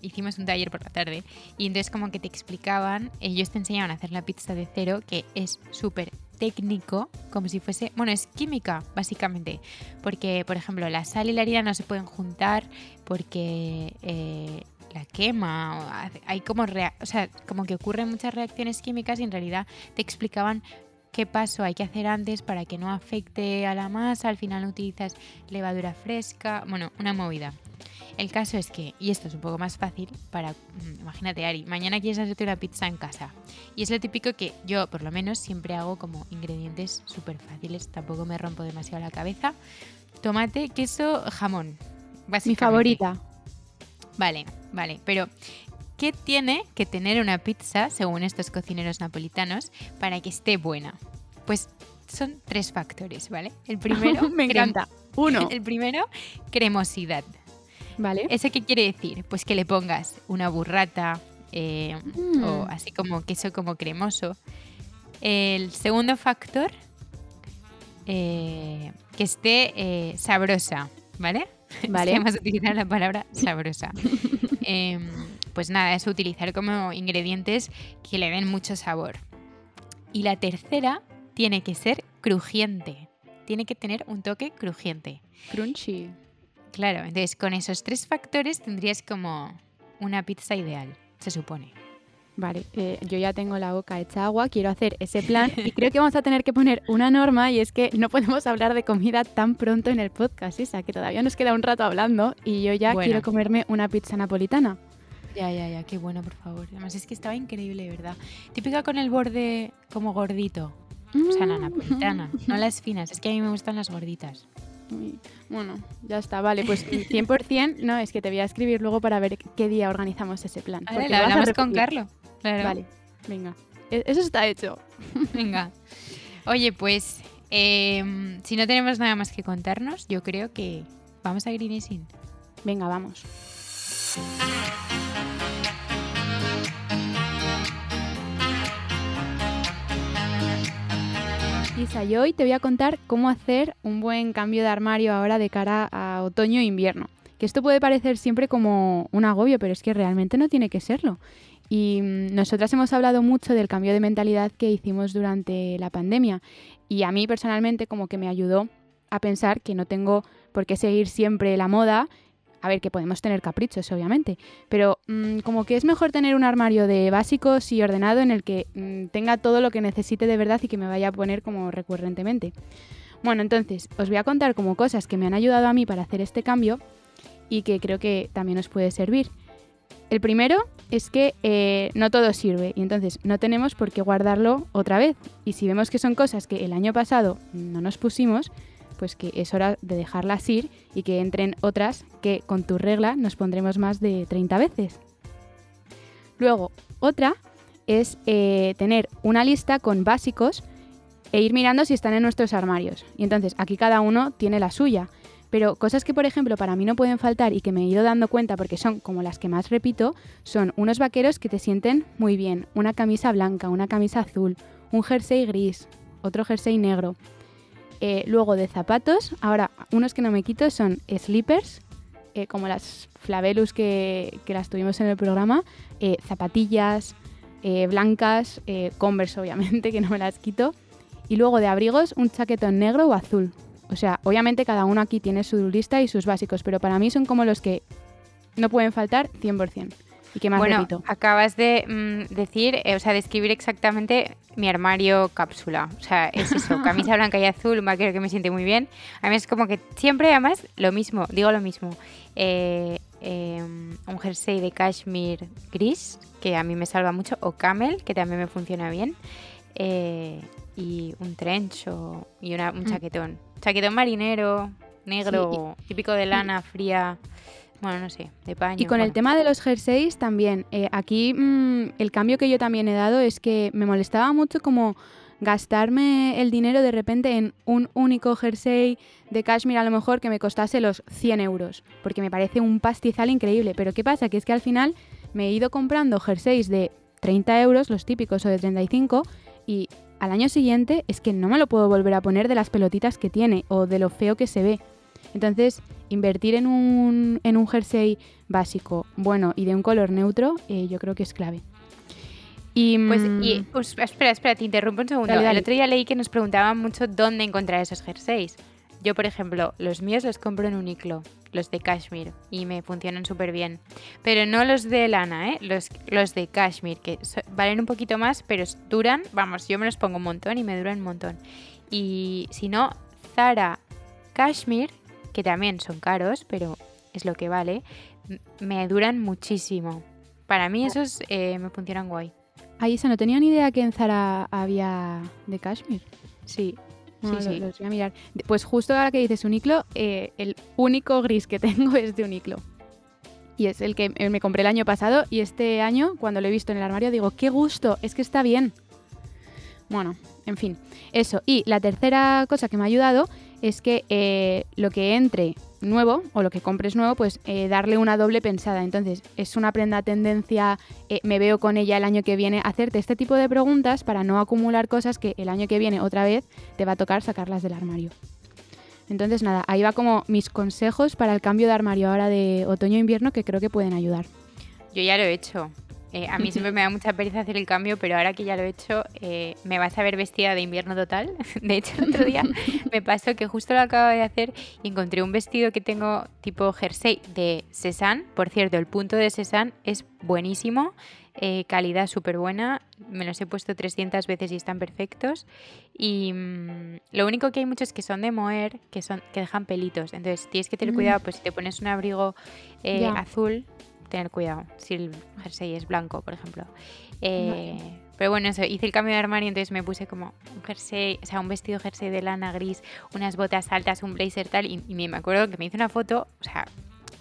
Speaker 1: hicimos un taller por la tarde y entonces como que te explicaban, ellos te enseñaban a hacer la pizza de cero, que es súper técnico, como si fuese, bueno, es química, básicamente, porque, por ejemplo, la sal y la harina no se pueden juntar porque eh, la quema, hay como, o sea, como que ocurren muchas reacciones químicas y en realidad te explicaban qué paso hay que hacer antes para que no afecte a la masa, al final utilizas levadura fresca, bueno, una movida. El caso es que, y esto es un poco más fácil, para, mm, imagínate Ari, mañana quieres hacerte una pizza en casa. Y es lo típico que yo, por lo menos, siempre hago como ingredientes súper fáciles, tampoco me rompo demasiado la cabeza. Tomate, queso, jamón.
Speaker 2: Mi favorita.
Speaker 1: Vale, vale, pero ¿qué tiene que tener una pizza, según estos cocineros napolitanos, para que esté buena? Pues son tres factores, ¿vale? El *laughs* primero...
Speaker 2: me encanta. Uno. *laughs*
Speaker 1: El primero, cremosidad.
Speaker 2: Vale.
Speaker 1: ¿Eso qué quiere decir? Pues que le pongas una burrata eh, o mm. así como queso como cremoso. El segundo factor, eh, que esté eh, sabrosa, ¿vale? *laughs*
Speaker 2: Vale.
Speaker 1: Vamos a utilizar la palabra *laughs* sabrosa. Em, pues nada, es utilizar como ingredientes que le den mucho sabor. Y la tercera tiene que ser crujiente. Tiene que tener un toque crujiente.
Speaker 2: Crunchy.
Speaker 1: Claro, entonces con esos tres factores tendrías como una pizza ideal, se supone.
Speaker 2: Vale, eh, yo ya tengo la boca hecha agua, quiero hacer ese plan y creo que vamos a tener que poner una norma y es que no podemos hablar de comida tan pronto en el podcast, Isa, que todavía nos queda un rato hablando y yo ya quiero comerme una pizza napolitana.
Speaker 1: Ya, ya, ya, qué bueno, por favor. Además es que estaba increíble, ¿verdad? Típica con el borde como gordito. O sea, la mm. napolitana, no las finas, es que a mí me gustan las gorditas.
Speaker 2: Bueno, ya está, vale, pues *laughs* 100%, no, es que te voy a escribir luego para ver qué día organizamos ese plan.
Speaker 1: Vale, lo hablamos con Carlos.
Speaker 2: Vale, venga, e-, eso está hecho. *laughs*
Speaker 1: Venga. Oye, pues em, si no tenemos nada más que contarnos, yo creo que vamos a Greenising.
Speaker 2: Venga, vamos. Isa, y hoy te voy a contar cómo hacer un buen cambio de armario ahora de cara a otoño e invierno. Que esto puede parecer siempre como un agobio, pero es que realmente no tiene que serlo. Y mm, nosotras hemos hablado mucho del cambio de mentalidad que hicimos durante la pandemia. Y a mí personalmente como que me ayudó a pensar que no tengo por qué seguir siempre la moda a ver, que podemos tener caprichos, obviamente, pero mm, como que es mejor tener un armario de básicos y ordenado en el que mm, tenga todo lo que necesite de verdad y que me vaya a poner como recurrentemente. Bueno, entonces os voy a contar como cosas que me han ayudado a mí para hacer este cambio y que creo que también os puede servir. El primero es que eh, no todo sirve y entonces no tenemos por qué guardarlo otra vez. Y si vemos que son cosas que el año pasado no nos pusimos, pues que es hora de dejarlas ir y que entren otras que con tu regla nos pondremos más de 30 veces. Luego, otra es eh, tener una lista con básicos e ir mirando si están en nuestros armarios. Y entonces aquí cada uno tiene la suya. Pero cosas que, por ejemplo, para mí no pueden faltar y que me he ido dando cuenta porque son como las que más repito, son unos vaqueros que te sienten muy bien, una camisa blanca, una camisa azul, un jersey gris, otro jersey negro. Eh, luego de zapatos, ahora unos que no me quito son slippers, eh, como las Flavelus que, que, las tuvimos en el programa, eh, zapatillas blancas, Converse obviamente, *laughs* que no me las quito. Y luego de abrigos, un chaquetón negro o azul. O sea, obviamente cada uno aquí tiene su lista y sus básicos, pero para mí son como los que no pueden faltar 100%. ¿Y qué más
Speaker 1: bueno, acabas de mm, decir, eh, o sea, describir exactamente mi armario cápsula. O sea, es eso, *laughs* camisa blanca y azul, un vaquero que me siente muy bien. A mí es como que siempre, además, lo mismo, digo lo mismo. Eh, em, un jersey de cashmere gris, que a mí me salva mucho, o camel, que también me funciona bien. Eh, y un trench y una, un mm. chaquetón. Chaquetón marinero, negro, típico de lana, fría. Bueno, no sé, de paño.
Speaker 2: Y con el tema de los jerseys también. Eh, aquí mm, el cambio que yo también he dado es que me molestaba mucho como gastarme el dinero de repente en un único jersey de cashmere a lo mejor que me costase los 100 euros, porque me parece un pastizal increíble. Pero ¿qué pasa? Que es que al final me he ido comprando jerseys de 30 euros, los típicos, o de 35, y al año siguiente es que no me lo puedo volver a poner de las pelotitas que tiene o de lo feo que se ve. Entonces, invertir en un, en un jersey básico, bueno y de un color neutro, eh, yo creo que es clave.
Speaker 1: Y, pues, y, mm, espera, espera, te interrumpo un segundo. El otro día leí que nos preguntaban mucho dónde encontrar esos jerseys. Yo, por ejemplo, los míos los compro en Uniqlo, los de cashmere, y me funcionan súper bien. Pero no los de lana, ¿eh? Los, los de cashmere, que valen un poquito más, pero duran, vamos, yo me los pongo un montón y me duran un montón. Y si no, Zara Cashmere, que también son caros, pero es lo que vale, me duran muchísimo. Para mí esos eh, me funcionan guay.
Speaker 2: Ahí se no tenía ni idea que en Zara había de cashmere.
Speaker 1: Sí,
Speaker 2: sí, sí. Los voy a mirar. Pues justo ahora que dices Uniqlo, eh, el único gris que *laughs* tengo es de Uniqlo. Y es el que me compré el año pasado y este año, cuando lo he visto en el armario, digo, qué gusto, es que está bien. Bueno, en fin, eso. Y la tercera cosa que me ha ayudado es que eh, lo que entre nuevo o lo que compres nuevo, pues eh, darle una doble pensada. Entonces, es una prenda tendencia, eh, me veo con ella el año que viene, hacerte este tipo de preguntas para no acumular cosas que el año que viene otra vez te va a tocar sacarlas del armario. Entonces, nada, ahí va como mis consejos para el cambio de armario ahora de otoño-invierno que creo que pueden ayudar.
Speaker 1: Yo ya lo he hecho. Eh, a mí siempre me da mucha pereza hacer el cambio, pero ahora que ya lo he hecho, eh, me vas a ver vestida de invierno total. *laughs* De hecho, el otro día *laughs* me pasó que justo lo acabo de hacer y encontré un vestido que tengo tipo jersey de Cézanne. Por cierto, el punto de Cézanne es buenísimo, eh, calidad súper buena. Me los he puesto 300 veces y están perfectos. Y mm, lo único que hay muchos que son de moer, que, son, que dejan pelitos. Entonces tienes que tener mm. cuidado, pues si te pones un abrigo azul tener cuidado si el jersey es blanco, por ejemplo. Eh, pero bueno, eso, hice el cambio de armario, entonces me puse como un jersey, o sea, un vestido jersey de lana gris, unas botas altas, un blazer tal, y, me acuerdo que me hice una foto, o sea,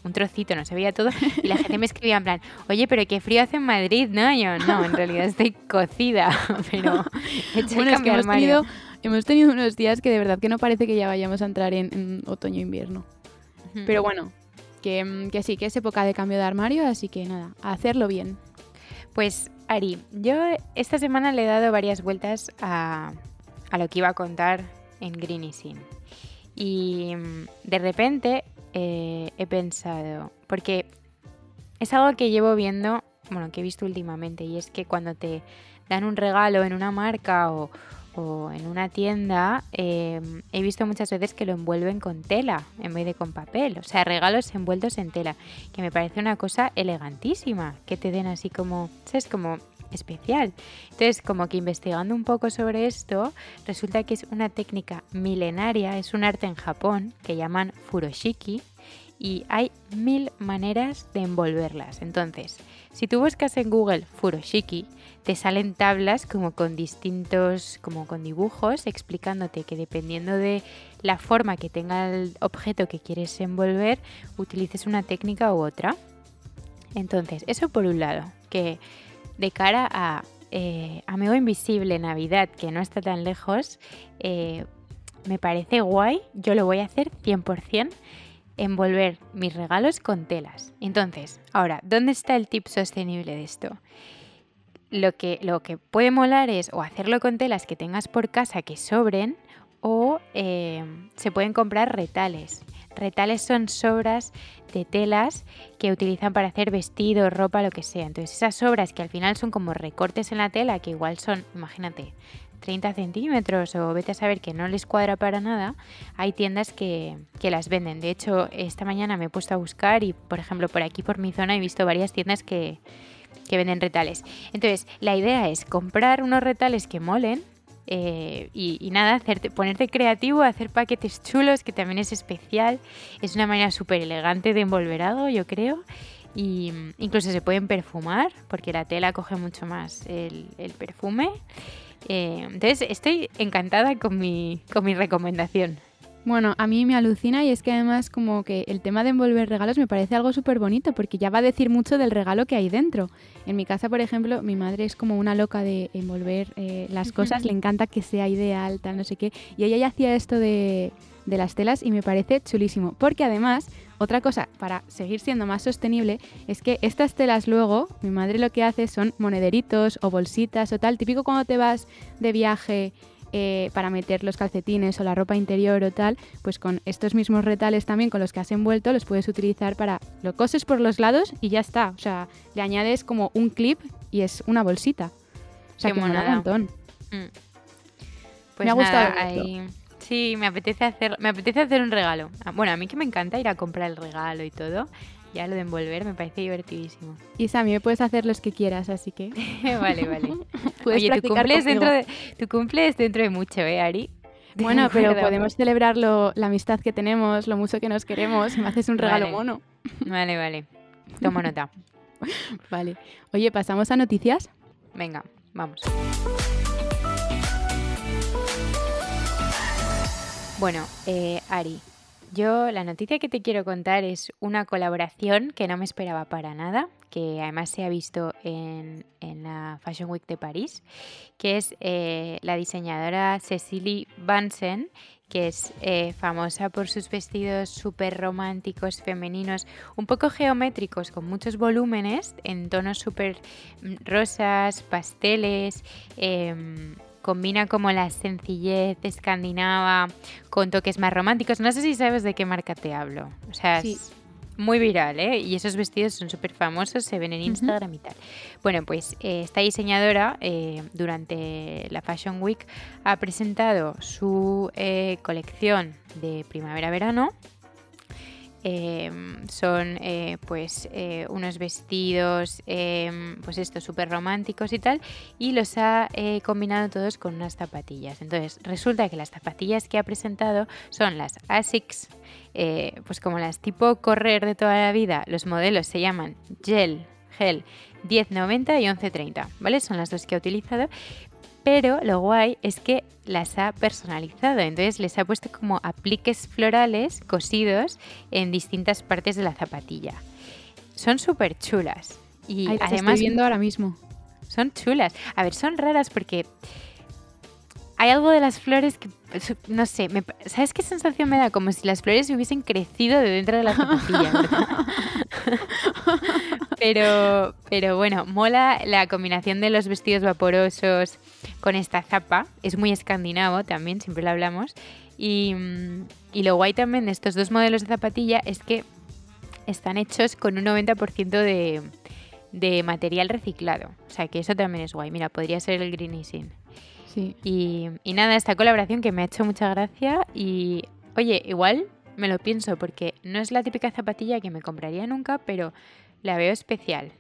Speaker 1: un trocito, no se veía todo, y la gente me escribía en plan, oye, pero qué frío hace en Madrid, ¿no? yo, no, en realidad estoy cocida, *laughs* pero
Speaker 2: he hecho bueno, es que hemos tenido, hemos tenido, unos días que de verdad que no parece que ya vayamos a entrar en, otoño-invierno. Pero bueno, Mm, que, sí, que es época de cambio de armario, así que nada, a hacerlo bien.
Speaker 1: Pues Ari, yo esta semana le he dado varias vueltas a, lo que iba a contar en Green Sin. Y mm, de repente eh, he pensado, porque es algo que llevo viendo, bueno, que he visto últimamente, y es que cuando te dan un regalo en una marca o, o en una tienda em, he visto muchas veces que lo envuelven con tela en vez de con papel, o sea, regalos envueltos en tela, que me parece una cosa elegantísima, que te den así como, ¿sabes? Como especial. Entonces, como que investigando un poco sobre esto, resulta que es una técnica milenaria, es un arte en Japón que llaman furoshiki y hay mil maneras de envolverlas. Entonces, si tú buscas en Google furoshiki, te salen tablas como con distintos, como con dibujos, explicándote que dependiendo de la forma que tenga el objeto que quieres envolver, utilices una técnica u otra. Entonces, eso por un lado, que de cara a eh, Amigo Invisible Navidad, que no está tan lejos, eh, me parece guay, yo lo voy a hacer 100%, envolver mis regalos con telas. Entonces, ahora, ¿dónde está el tip sostenible de esto? Lo que, lo que puede molar es o hacerlo con telas que tengas por casa que sobren o eh, se pueden comprar retales. Retales son sobras de telas que utilizan para hacer vestidos, ropa, lo que sea. Entonces esas sobras que al final son como recortes en la tela, que igual son, imagínate, 30 centímetros o vete a saber que no les cuadra para nada, hay tiendas que, las venden. De hecho, esta mañana me he puesto a buscar y, por ejemplo, por aquí, por mi zona, he visto varias tiendas que, que venden retales. Entonces, la idea es comprar unos retales que molen, eh, y, nada, hacerte, ponerte creativo, hacer paquetes chulos, que también es especial. Es una manera súper elegante de envolver algo, yo creo. Y mm, incluso se pueden perfumar, porque la tela coge mucho más el, perfume. Eh, entonces, estoy encantada con mi, con mi recomendación.
Speaker 2: Bueno, a mí me alucina y es que además como que el tema de envolver regalos me parece algo súper bonito porque ya va a decir mucho del regalo que hay dentro. En mi casa, por ejemplo, mi madre es como una loca de envolver eh, las cosas, le encanta que sea ideal, tal, no sé qué. Y ella ya hacía esto de, de las telas y me parece chulísimo. Porque además, otra cosa para seguir siendo más sostenible es que estas telas luego, mi madre lo que hace son monederitos o bolsitas o tal, típico cuando te vas de viaje eh, para meter los calcetines o la ropa interior o tal, pues con estos mismos retales también con los que has envuelto los puedes utilizar para lo coses por los lados y ya está. O sea, le añades como un clip y es una bolsita. O sea, que mola un montón. Mm.
Speaker 1: Pues me ha gustado. Sí, me apetece hacer, me apetece hacer un regalo. Ah, bueno, a mí que me encanta ir a comprar el regalo y todo ya lo de envolver me parece divertidísimo. *laughs*
Speaker 2: Y me puedes hacer los que quieras, así que... *laughs*
Speaker 1: vale, vale. *laughs* Oye, tu cumples, dentro de, tu cumples dentro de mucho, ¿eh, Ari?
Speaker 2: Bueno, pero podemos celebrar la amistad que tenemos, lo mucho que nos queremos. Me haces un regalo mono.
Speaker 1: Vale, vale. Tomo nota.
Speaker 2: vale. Oye, ¿pasamos a noticias?
Speaker 1: Venga, vamos. Bueno, eh, Ari, yo la noticia que te quiero contar es una colaboración que no me esperaba para nada, que además se ha visto en, la Fashion Week de París, que es eh, la diseñadora Cecily Bansen, que es eh, famosa por sus vestidos súper románticos, femeninos, un poco geométricos, con muchos volúmenes, en tonos súper mm, rosas, pasteles. Em, combina como la sencillez escandinava con toques más románticos. No sé si sabes de qué marca te hablo. O sea, es muy viral, ¿eh? Y esos vestidos son súper famosos, se ven en Instagram y tal. Bueno, pues eh, esta diseñadora eh, durante la Fashion Week ha presentado su eh, colección de primavera-verano Em, son eh, pues eh, unos vestidos em, pues esto súper románticos y tal y los ha eh, combinado todos con unas zapatillas. Entonces resulta que las zapatillas que ha presentado son las ASICS pues como las tipo correr de toda la vida los modelos se llaman gel gel 1090 y 1130 vale son las dos que ha utilizado pero lo guay es que las ha personalizado, entonces les ha puesto como apliques florales cosidos en distintas partes de la zapatilla. Son súper chulas. Y además...
Speaker 2: Estoy viendo ahora mismo.
Speaker 1: Son chulas. A ver, son raras porque hay algo de las flores que, no sé, ¿sabes qué sensación me da? Como si las flores hubiesen crecido de dentro de la zapatilla. *laughs* pero, pero bueno, mola la combinación de los vestidos vaporosos con esta zapa. Es muy escandinavo también, siempre lo hablamos. Y, y lo guay también de estos dos modelos de zapatilla es que están hechos con un 90% de, de material reciclado. O sea que eso también es guay. Mira, podría ser el Green Easing. Y, nada, esta colaboración que me ha hecho mucha gracia y, oye, igual me lo pienso porque no es la típica zapatilla que me compraría nunca, pero la veo especial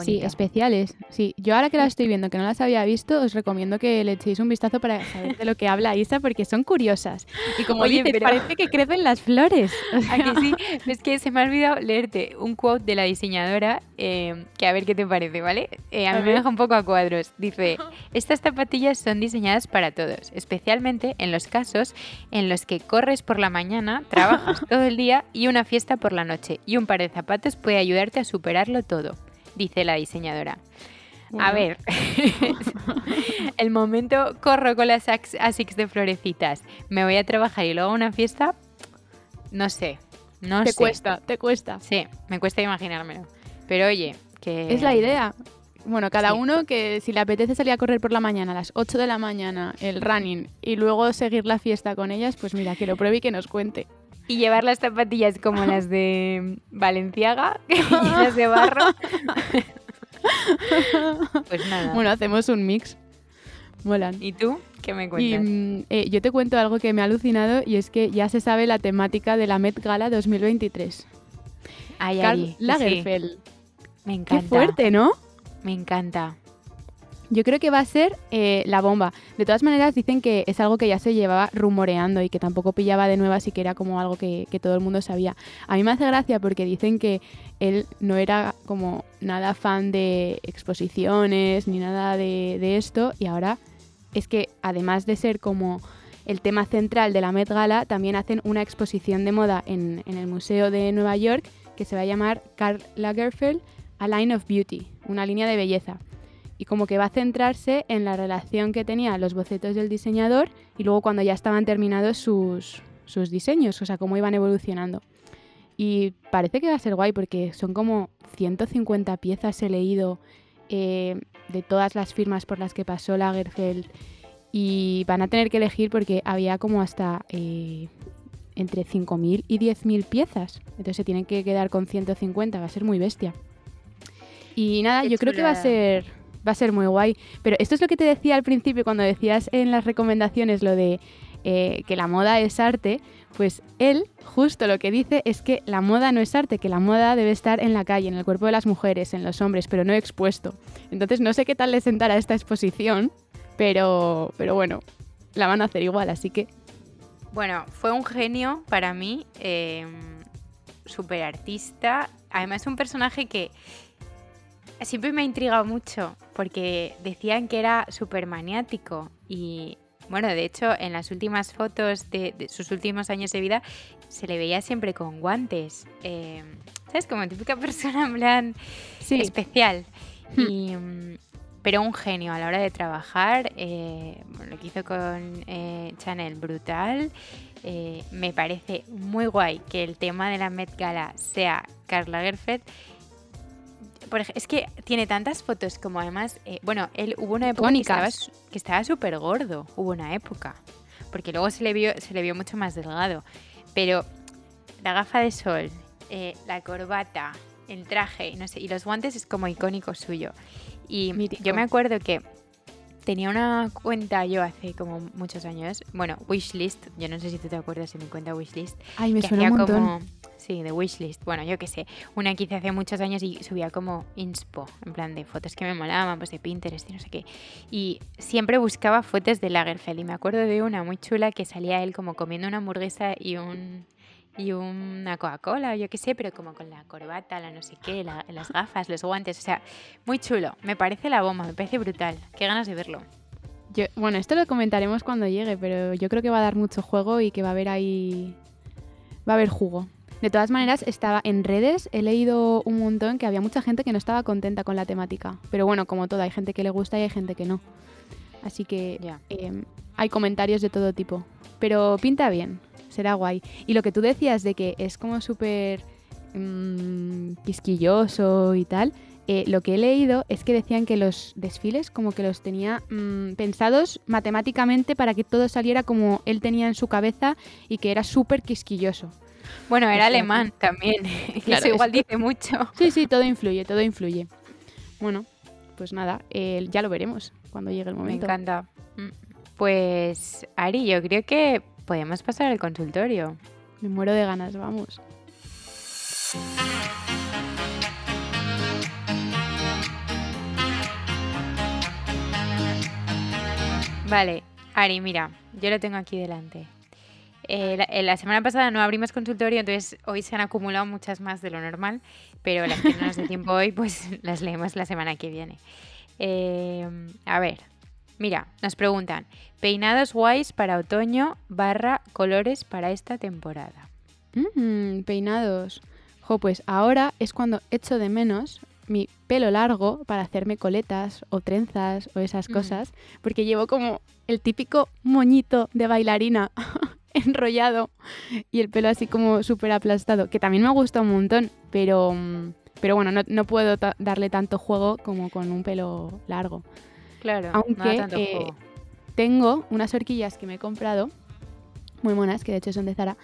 Speaker 2: Sí, especiales. Sí, yo ahora que las estoy viendo, que no las había visto, os recomiendo que le echéis un vistazo para saber de lo que habla Isa, porque son curiosas. Y como Oye, parece que crecen las flores. *laughs*
Speaker 1: sí? *laughs* Es que se me ha olvidado leerte un quote de la diseñadora, eh, que a ver qué te parece, ¿vale? Eh, a mí me deja un poco a cuadros. Dice, *laughs* estas zapatillas son diseñadas para todos, especialmente en los casos en los que corres por la mañana, trabajas todo el día y una fiesta por la noche. Y un par de zapatos puede ayudarte a superarlo todo dice la diseñadora. A ver, *laughs* el momento corro con las ASICS de florecitas, me voy a trabajar y luego a una fiesta, no sé, no
Speaker 2: te cuesta, te cuesta.
Speaker 1: Sí, me cuesta imaginármelo. Pero oye, que...
Speaker 2: Es la idea. Bueno, cada uno que si le apetece salir a correr por la mañana, a las 8 de la mañana, el running, y luego seguir la fiesta con ellas, pues mira, que lo pruebe y que nos cuente.
Speaker 1: Y llevar las zapatillas como las de Valenciaga, *laughs* las de barro. pues nada.
Speaker 2: Bueno, hacemos un mix. Molan.
Speaker 1: ¿Y tú? ¿Qué me cuentas?
Speaker 2: Mm, eh, yo te cuento algo que me ha alucinado y es que ya se sabe la temática de la Met Gala 2023.
Speaker 1: Ay, Karl
Speaker 2: Lagerfeld.
Speaker 1: Me encanta.
Speaker 2: Qué fuerte, ¿no?
Speaker 1: Me encanta.
Speaker 2: Yo creo que va a ser eh, la bomba. De todas maneras, dicen que es algo que ya se llevaba rumoreando y que tampoco pillaba de nuevas y que era como algo que, todo el mundo sabía. A mí me hace gracia porque dicen que él no era como nada fan de exposiciones ni nada de, esto y ahora es que además de ser como el tema central de la Met Gala, también hacen una exposición de moda en, en el Museo de Nueva York que se va a llamar Karl Lagerfeld A Line of Beauty, una línea de belleza y como que va a centrarse en la relación que tenía los bocetos del diseñador y luego cuando ya estaban terminados sus, sus diseños, o sea, cómo iban evolucionando. Y parece que va a ser guay porque son como 150 piezas he leído eh, de todas las firmas por las que pasó Lagerfeld y van a tener que elegir porque había como hasta eh, entre 5.000 y 10.000 piezas. Entonces se tienen que quedar con 150, va a ser muy bestia. Y nada, yo creo que va a ser va a ser muy guay. Pero esto es lo que te decía al principio cuando decías en las recomendaciones lo de eh, que la moda es arte, pues él justo lo que dice es que la moda no es arte, que la moda debe estar en la calle, en el cuerpo de las mujeres, en los hombres, pero no expuesto. Entonces no sé qué tal le sentará esta exposición, pero, pero bueno, la van a hacer igual, así que...
Speaker 1: Bueno, fue un genio para mí, eh, súper artista, además un personaje que siempre me ha intrigado mucho porque decían que era súper maniático y bueno, de hecho en las últimas fotos de, sus últimos años de vida se le veía siempre con guantes, eh, ¿sabes? Como típica *laughs* persona en plan especial. Hmm. Y, mm, pero un genio a la hora de trabajar, eh, lo que hizo con eh, Chanel, brutal. me parece muy guay que el tema de la Met Gala sea Es que tiene tantas fotos como además, eh, bueno, él hubo una época que estaba súper gordo, hubo una época, porque luego se le vio, se le vio mucho más delgado, pero la gafa de sol, eh, la corbata, el traje, no sé, y los guantes es como icónico suyo. Y yo me acuerdo que tenía una cuenta yo hace como muchos años, bueno, Wishlist, yo no sé si tú te acuerdas de mi cuenta Wishlist.
Speaker 2: Ay, me suena un montón. Como,
Speaker 1: Sí, de wishlist. Bueno, yo qué sé. Una que hice hace muchos años y subía como inspo, en plan de fotos que me molaban, pues de Pinterest y no sé qué. Y siempre buscaba fotos de Lagerfeld. Y me acuerdo de una muy chula que salía él como comiendo una hamburguesa y un y una Coca-Cola, yo qué sé, pero como con la corbata, la no sé qué, las gafas, los guantes, o sea, muy chulo. Me parece la bomba, me parece brutal. Qué ganas de verlo.
Speaker 2: Yo, bueno, esto lo comentaremos cuando llegue, pero yo creo que va a dar mucho juego y que va a haber ahí. Va a haber jugo. De todas maneras, estaba en redes, he leído un montón que había mucha gente que no estaba contenta con la temática. Pero bueno, como todo, hay gente que le gusta y hay gente que no. Así que em, hay comentarios de todo tipo. Pero pinta bien, será guay. Y lo que tú decías de que es como súper mm, quisquilloso y tal, eh, lo que he leído es que decían que los desfiles como que los tenía mm, pensados matemáticamente para que todo saliera como él tenía en su cabeza y que era súper quisquilloso.
Speaker 1: Bueno, era este, alemán *laughs* también, *laughs* eso igual dice mucho.
Speaker 2: Sí, sí, todo influye, todo influye. Bueno, pues nada, ya lo veremos cuando llegue el momento.
Speaker 1: Me encanta. Pues Ari, yo creo que podemos pasar al consultorio.
Speaker 2: Me muero de ganas, vamos.
Speaker 1: Vale, Ari, mira, yo lo tengo aquí delante. Eh, eh, la, semana pasada no abrimos consultorio, entonces hoy se han acumulado muchas más de lo normal, pero las que no nos de tiempo hoy, pues *laughs* las leemos la semana que viene. Eh, a ver, mira, nos preguntan, peinados guays para otoño barra colores para esta temporada.
Speaker 2: Mm, peinados. Jo, pues ahora es cuando echo de menos mi pelo largo para hacerme coletas o trenzas o esas cosas, porque llevo como el típico moñito de bailarina *laughs* *laughs* enrollado y el pelo así como súper aplastado, que también me gusta un montón, pero, pero bueno, no, puedo darle tanto juego como con un pelo largo.
Speaker 1: Claro,
Speaker 2: aunque eh, tengo unas horquillas que me he comprado, muy monas, que de hecho son de Zara,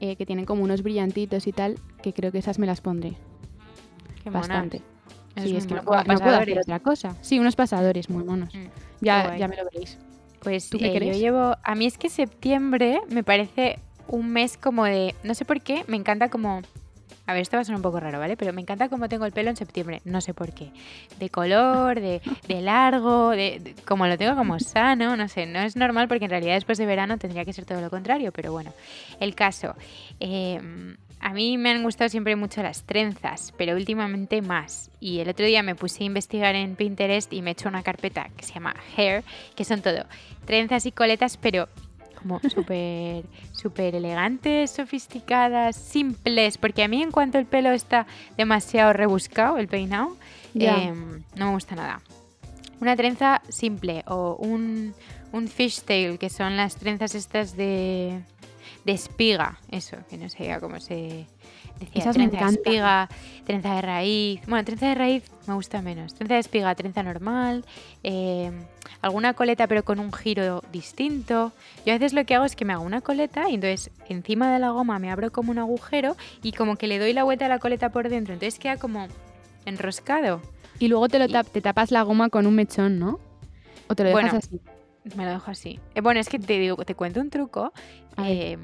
Speaker 2: eh, que tienen como unos brillantitos y tal, que creo que esas me las pondré.
Speaker 1: Qué
Speaker 2: Bastante. Sí, es que no puedo, hacer otra cosa. Sí, unos pasadores muy monos. Mm, ya, ya me lo veréis.
Speaker 1: Pues ¿Tú qué eh, yo llevo. A mí es que septiembre me parece un mes como de. No sé por qué, me encanta como. A ver, esto va a sonar un poco raro, ¿vale? Pero me encanta cómo tengo el pelo en septiembre. No sé por qué. De color, de, de largo, de, como lo tengo como sano, no sé. No es normal porque en realidad después de verano tendría que ser todo lo contrario, pero bueno. El caso. Eh, a mí me han gustado siempre mucho las trenzas, pero últimamente más. Y el otro día me puse a investigar en Pinterest y me he hecho una carpeta que se llama Hair, que son todo trenzas y coletas, pero como *laughs* súper súper elegantes, sofisticadas, simples, porque a mí en cuanto el pelo está demasiado rebuscado, el peinado, em, no me gusta nada. Una trenza simple o un, un fishtail, que son las trenzas estas de de espiga, eso, que no sé cómo se decía.
Speaker 2: Esas trenza
Speaker 1: de espiga, trenza de raíz. Bueno, trenza de raíz me gusta menos. Trenza de espiga, trenza normal, em, alguna coleta pero con un giro distinto. Yo a veces lo que hago es que me hago una coleta y entonces encima de la goma me abro como un agujero y como que le doy la vuelta a la coleta por dentro. Entonces queda como enroscado.
Speaker 2: Y luego te, lo te tapas la goma con un mechón, ¿no? ¿O te lo dejas así?
Speaker 1: Me lo dejo así. Eh, bueno, es que te digo, te cuento un truco. Eh,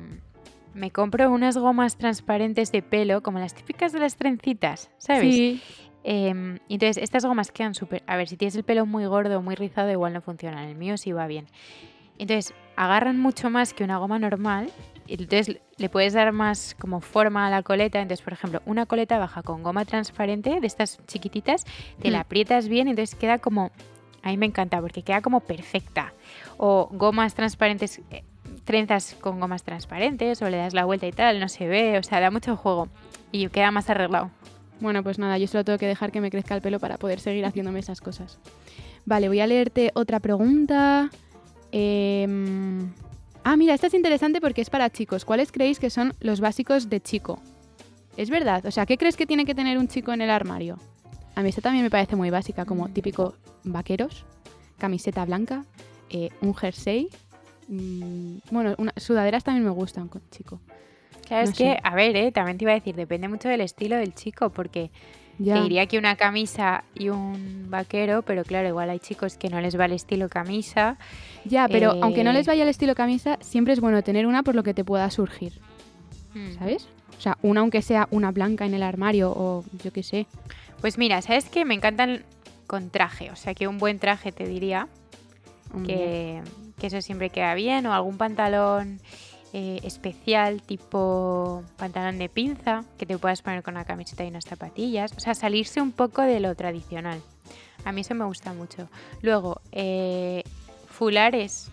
Speaker 1: me compro unas gomas transparentes de pelo, como las típicas de las trencitas, ¿sabes?
Speaker 2: Sí.
Speaker 1: Em, entonces, estas gomas quedan súper. A ver, si tienes el pelo muy gordo o muy rizado, igual no funcionan. El mío sí va bien. Entonces, agarran mucho más que una goma normal. Entonces le puedes dar más como forma a la coleta. Entonces, por ejemplo, una coleta baja con goma transparente de estas chiquititas, te la aprietas bien, entonces queda como a mí me encanta porque queda como perfecta. O gomas transparentes, eh, trenzas con gomas transparentes, o le das la vuelta y tal, no se ve, o sea, da mucho juego y queda más arreglado.
Speaker 2: Bueno, pues nada, yo solo tengo que dejar que me crezca el pelo para poder seguir haciéndome esas cosas. Vale, voy a leerte otra pregunta. Em, ah, mira, esta es interesante porque es para chicos. ¿Cuáles creéis que son los básicos de chico? Es verdad, o sea, ¿qué crees que tiene que tener un chico en el armario? A mí esta también me parece muy básica, como típico vaqueros, camiseta blanca, eh, un jersey. Mm, bueno, sudaderas también me gustan, chico.
Speaker 1: Claro, es que, a ver, eh, también te iba a decir, depende mucho del estilo del chico, porque te diría que una camisa y un vaquero, pero claro, igual hay chicos que no les va el estilo camisa.
Speaker 2: Ya, pero aunque no les vaya el estilo camisa, siempre es bueno tener una por lo que te pueda surgir. Hmm. ¿Sabes? O sea, una aunque sea una blanca en el armario o yo qué sé.
Speaker 1: Pues mira, ¿sabes qué? Me encantan con traje, o sea que un buen traje te diría que, eso siempre queda bien, o algún pantalón eh, especial tipo pantalón de pinza que te puedas poner con una camiseta y unas zapatillas, o sea, salirse un poco de lo tradicional. A mí eso me gusta mucho. Luego, eh, fulares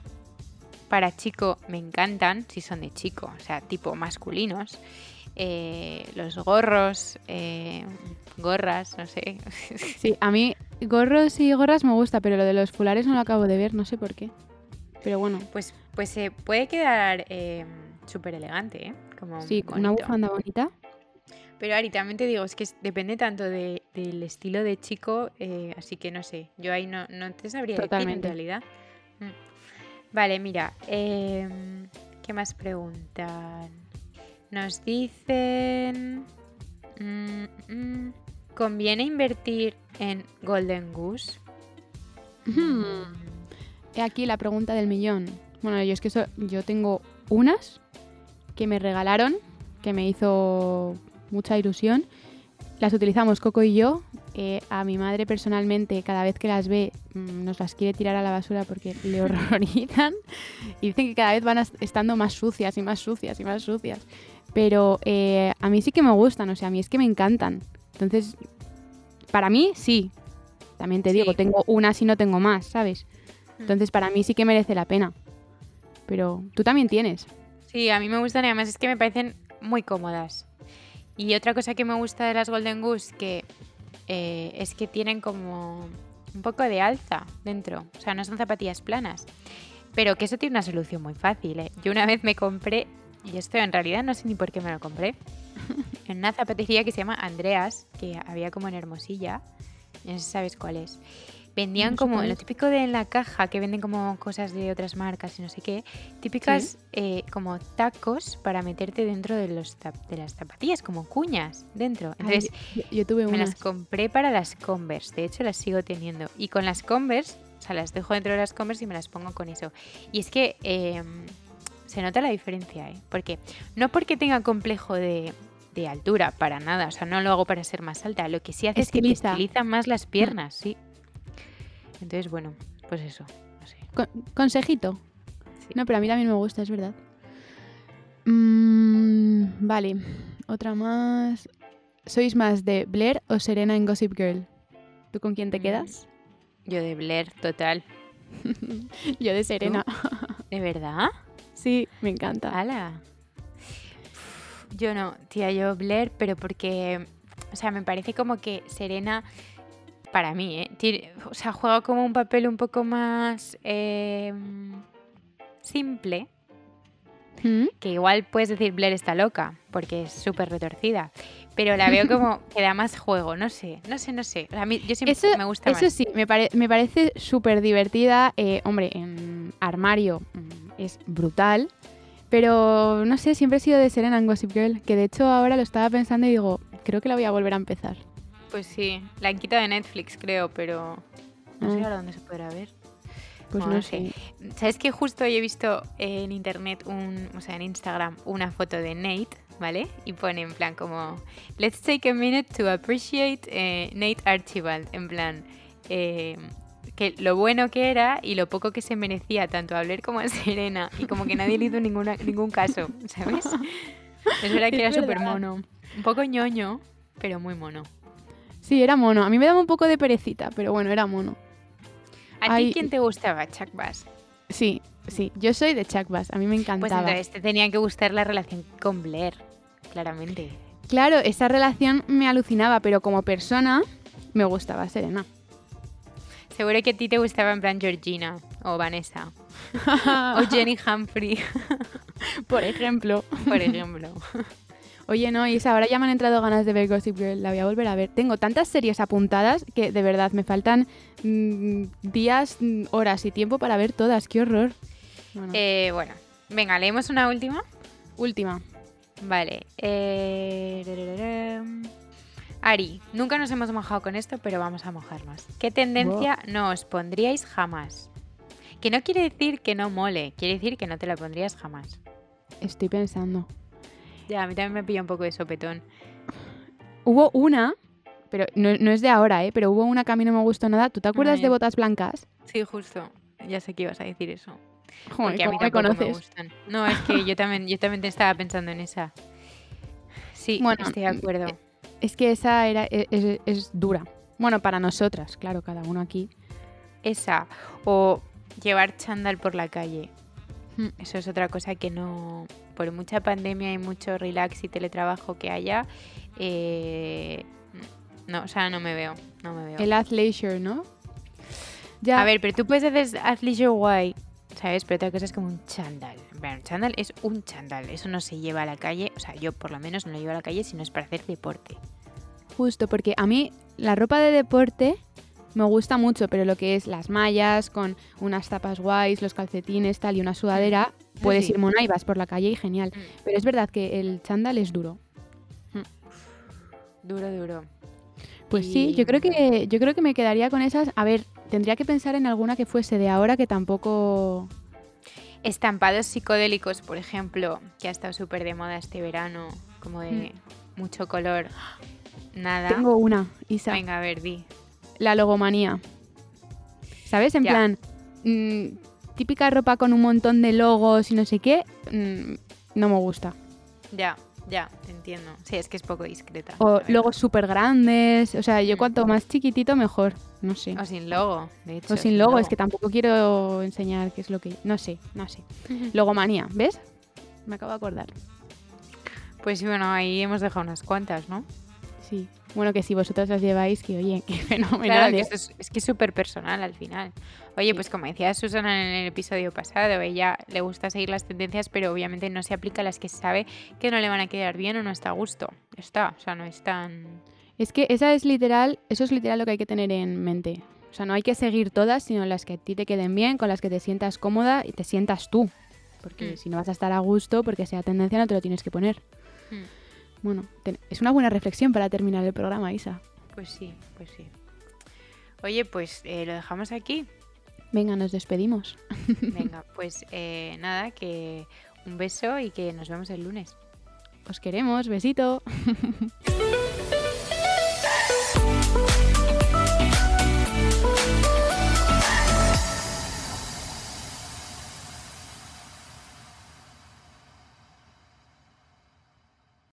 Speaker 1: para chico me encantan, si son de chico, o sea, tipo masculinos. Eh, los gorros, eh, gorras, no sé. *laughs*
Speaker 2: Sí, a mí gorros y gorras me gusta, pero lo de los fulares no lo acabo de ver, no sé por qué. Pero bueno.
Speaker 1: Pues, pues se puede quedar eh, súper elegante, ¿eh? Como
Speaker 2: sí, con una bufanda bonita.
Speaker 1: Pero Ari, también te digo, es que depende tanto del estilo de chico, así que no sé, yo ahí no, no te sabría Totalmente. decir en realidad. Mm. Vale, mira, em, ¿qué más preguntan? Nos dicen... Mm, mm, ¿Conviene invertir en Golden Goose?
Speaker 2: He aquí la pregunta del millón. Bueno, yo es que yo tengo unas que me regalaron, que me hizo mucha ilusión. Las utilizamos Coco y yo eh, a mi madre personalmente, cada vez que las ve, mm, nos las quiere tirar a la basura porque le horrorizan *laughs* y dicen que cada vez van estando más sucias y más sucias y más sucias. Pero eh, a mí sí que me gustan, o sea, a mí es que me encantan. Entonces, para mí sí. También te digo, tengo una si no tengo más, ¿sabes? Mm. Entonces, para mí sí que merece la pena. Pero tú también tienes.
Speaker 1: Sí, a mí me gustan y además es que me parecen muy cómodas. Y otra cosa que me gusta de las Golden Goose que eh, es que tienen como un poco de alza dentro. O sea, no son zapatillas planas. Pero que eso tiene una solución muy fácil. ¿eh? Yo una vez me compré, y esto en realidad no sé ni por qué me lo compré, *laughs* en una zapatería que se llama Andreas, que había como en Hermosilla. No sé si sabes cuál es. Vendían como lo típico de en la caja, que venden como cosas de otras marcas y no sé qué, típicas eh, como tacos para meterte dentro de, los de las zapatillas, como cuñas dentro. Entonces,
Speaker 2: yo, tuve
Speaker 1: me las compré para las Converse, de hecho las sigo teniendo. Y con las Converse, o sea, las dejo dentro de las Converse y me las pongo con eso. Y es que em, se nota la diferencia, ¿eh? Porque no porque tenga complejo de, de altura, para nada. O sea, no lo hago para ser más alta. Lo que sí hace es que te estiliza más las piernas, sí. Entonces, bueno, pues eso.
Speaker 2: consejito. No, pero a mí también me gusta, es verdad. Mm, vale, otra más. ¿Sois más de Blair o Serena en Gossip Girl? ¿Tú con quién te mm, quedas?
Speaker 1: Yo de Blair, total. *laughs*
Speaker 2: Yo de Serena.
Speaker 1: ¿De verdad?
Speaker 2: Sí, me encanta.
Speaker 1: ¡Hala! Yo no, tía, yo Blair, pero porque, o sea, me parece como que Serena para mí, ¿eh? o sea, juega como un papel un poco más em, simple. ¿Mm? Que igual puedes decir Blair está loca, porque es súper retorcida. Pero la veo como *laughs* que da más juego, no sé, no sé, no sé. A mí, yo siempre me gusta
Speaker 2: eso sí, me, me parece súper divertida. Eh, hombre, en armario mm, es brutal. Pero no sé, siempre he sido de Serena en Gossip Girl. Que de hecho ahora lo estaba pensando y digo, creo que la voy a volver a empezar.
Speaker 1: Pues sí, la han quitado de Netflix, creo, pero no sé ah. ahora dónde se podrá ver.
Speaker 2: Pues no, sé.
Speaker 1: ¿Sabes que justo he visto en internet, un, o sea, en Instagram, una foto de Nate, ¿vale? Y pone en plan como, let's take a minute to appreciate eh, Nate Archibald, en plan, eh, que lo bueno que era y lo poco que se merecía tanto a Blair como a Serena y como que nadie le hizo ninguna, ningún caso, ¿sabes? *laughs* Es verdad que era súper mono. Un poco ñoño, pero muy mono.
Speaker 2: Sí, era mono. A mí me daba un poco de perecita, pero bueno, era mono.
Speaker 1: ¿A ti quién te gustaba, Chuck Bass?
Speaker 2: Sí, sí. Yo soy de Chuck Bass. A mí me pues encantaba.
Speaker 1: Pues entonces te tenía que gustar la relación con Blair, claramente.
Speaker 2: Claro, esa relación me alucinaba, pero como persona me gustaba Serena.
Speaker 1: Seguro que a ti te gustaba en plan Georgina o Vanessa o *laughs* Jenny Humphrey.
Speaker 2: Por ejemplo.
Speaker 1: Por ejemplo.
Speaker 2: Oye, no, Isa, ahora ya me han entrado ganas de ver Gossip Girl, la voy a volver a ver. Tengo tantas series apuntadas que de verdad me faltan mm, días, mm, horas y tiempo para ver todas. ¡Qué horror!
Speaker 1: Eh, bueno. venga, leemos una última.
Speaker 2: Última.
Speaker 1: Vale. Eh, Ari, nunca nos hemos mojado con esto, pero vamos a mojarnos. ¿Qué tendencia no os pondríais jamás? Que no quiere decir que no mole, quiere decir que no te la pondrías jamás.
Speaker 2: Estoy pensando.
Speaker 1: Ya, a mí también me pilla un poco de sopetón.
Speaker 2: Hubo una, pero no, es de ahora, ¿eh? Pero hubo una que a mí no me gustó nada. ¿Tú te acuerdas de botas blancas?
Speaker 1: Sí, justo. Ya sé que ibas a decir eso.
Speaker 2: Joder, a mí me conoces?
Speaker 1: No, es que yo también, yo también te estaba pensando en esa. Sí, bueno, estoy de acuerdo.
Speaker 2: Es que esa era, e, es, dura. Bueno, para nosotras, claro, cada uno aquí.
Speaker 1: Esa. O llevar chándal por la calle. Hmm. Eso es otra cosa que no, por mucha pandemia y mucho relax y teletrabajo que haya, eh, no, o sea, no me veo, no me veo.
Speaker 2: El athleisure, ¿no?
Speaker 1: Ya. A ver, pero tú puedes hacer athleisure guay, ¿sabes? Pero otra cosa es como un chándal. un chándal es un chándal, eso no se lleva a la calle, o sea, yo por lo menos no lo llevo a la calle si no es para hacer deporte.
Speaker 2: Justo, porque a mí la ropa de deporte me gusta mucho, pero lo que es las mallas con unas tapas guays, los calcetines, tal y una sudadera, puedes ir mona y vas por la calle y genial. Mm. Pero es verdad que el chándal es duro.
Speaker 1: Mm. Duro, duro.
Speaker 2: Pues sí, yo creo que yo creo que me quedaría con esas. A ver, tendría que pensar en alguna que fuese de ahora que tampoco
Speaker 1: estampados psicodélicos, por ejemplo, que ha estado súper de moda este verano, como de mm. mucho color. Nada.
Speaker 2: Tengo una, Isa.
Speaker 1: Venga, a ver, di.
Speaker 2: La logomanía. ¿Sabes? En plan, mm, típica ropa con un montón de logos y no sé qué, mm, no me gusta.
Speaker 1: Ya, ya, entiendo. Sí, es que es poco discreta.
Speaker 2: O logos súper grandes. O sea, yo mm. cuanto más chiquitito, mejor. No sé.
Speaker 1: O sin logo, de hecho.
Speaker 2: O sin, logo, es que tampoco quiero enseñar qué es lo que... No sé, no sé. *laughs* Logomanía, ¿ves? Me acabo de acordar.
Speaker 1: Pues bueno, ahí hemos dejado unas cuantas, ¿no?
Speaker 2: Sí. Bueno, que si vosotros las lleváis, que oye, *laughs* qué fenomenal.
Speaker 1: Claro,
Speaker 2: ¿eh?
Speaker 1: es, es, que es súper personal al final. Oye, pues como decía Susana en el episodio pasado, ella le gusta seguir las tendencias, pero obviamente no se aplica a las que sabe que no le van a quedar bien o no está a gusto. Está, o sea, no es tan...
Speaker 2: Es que esa es literal, eso es literal lo que hay que tener en mente. O sea, no hay que seguir todas, sino las que a ti te queden bien, con las que te sientas cómoda y te sientas tú. Porque mm. si no vas a estar a gusto, porque sea tendencia, no te lo tienes que poner. Mm. Bueno, es una buena reflexión para terminar el programa, Isa.
Speaker 1: Pues sí, pues sí. Oye, pues eh, lo dejamos aquí.
Speaker 2: Venga, nos despedimos.
Speaker 1: Venga, pues eh, nada, que un beso y que nos vemos el lunes.
Speaker 2: Os queremos, besito. *laughs*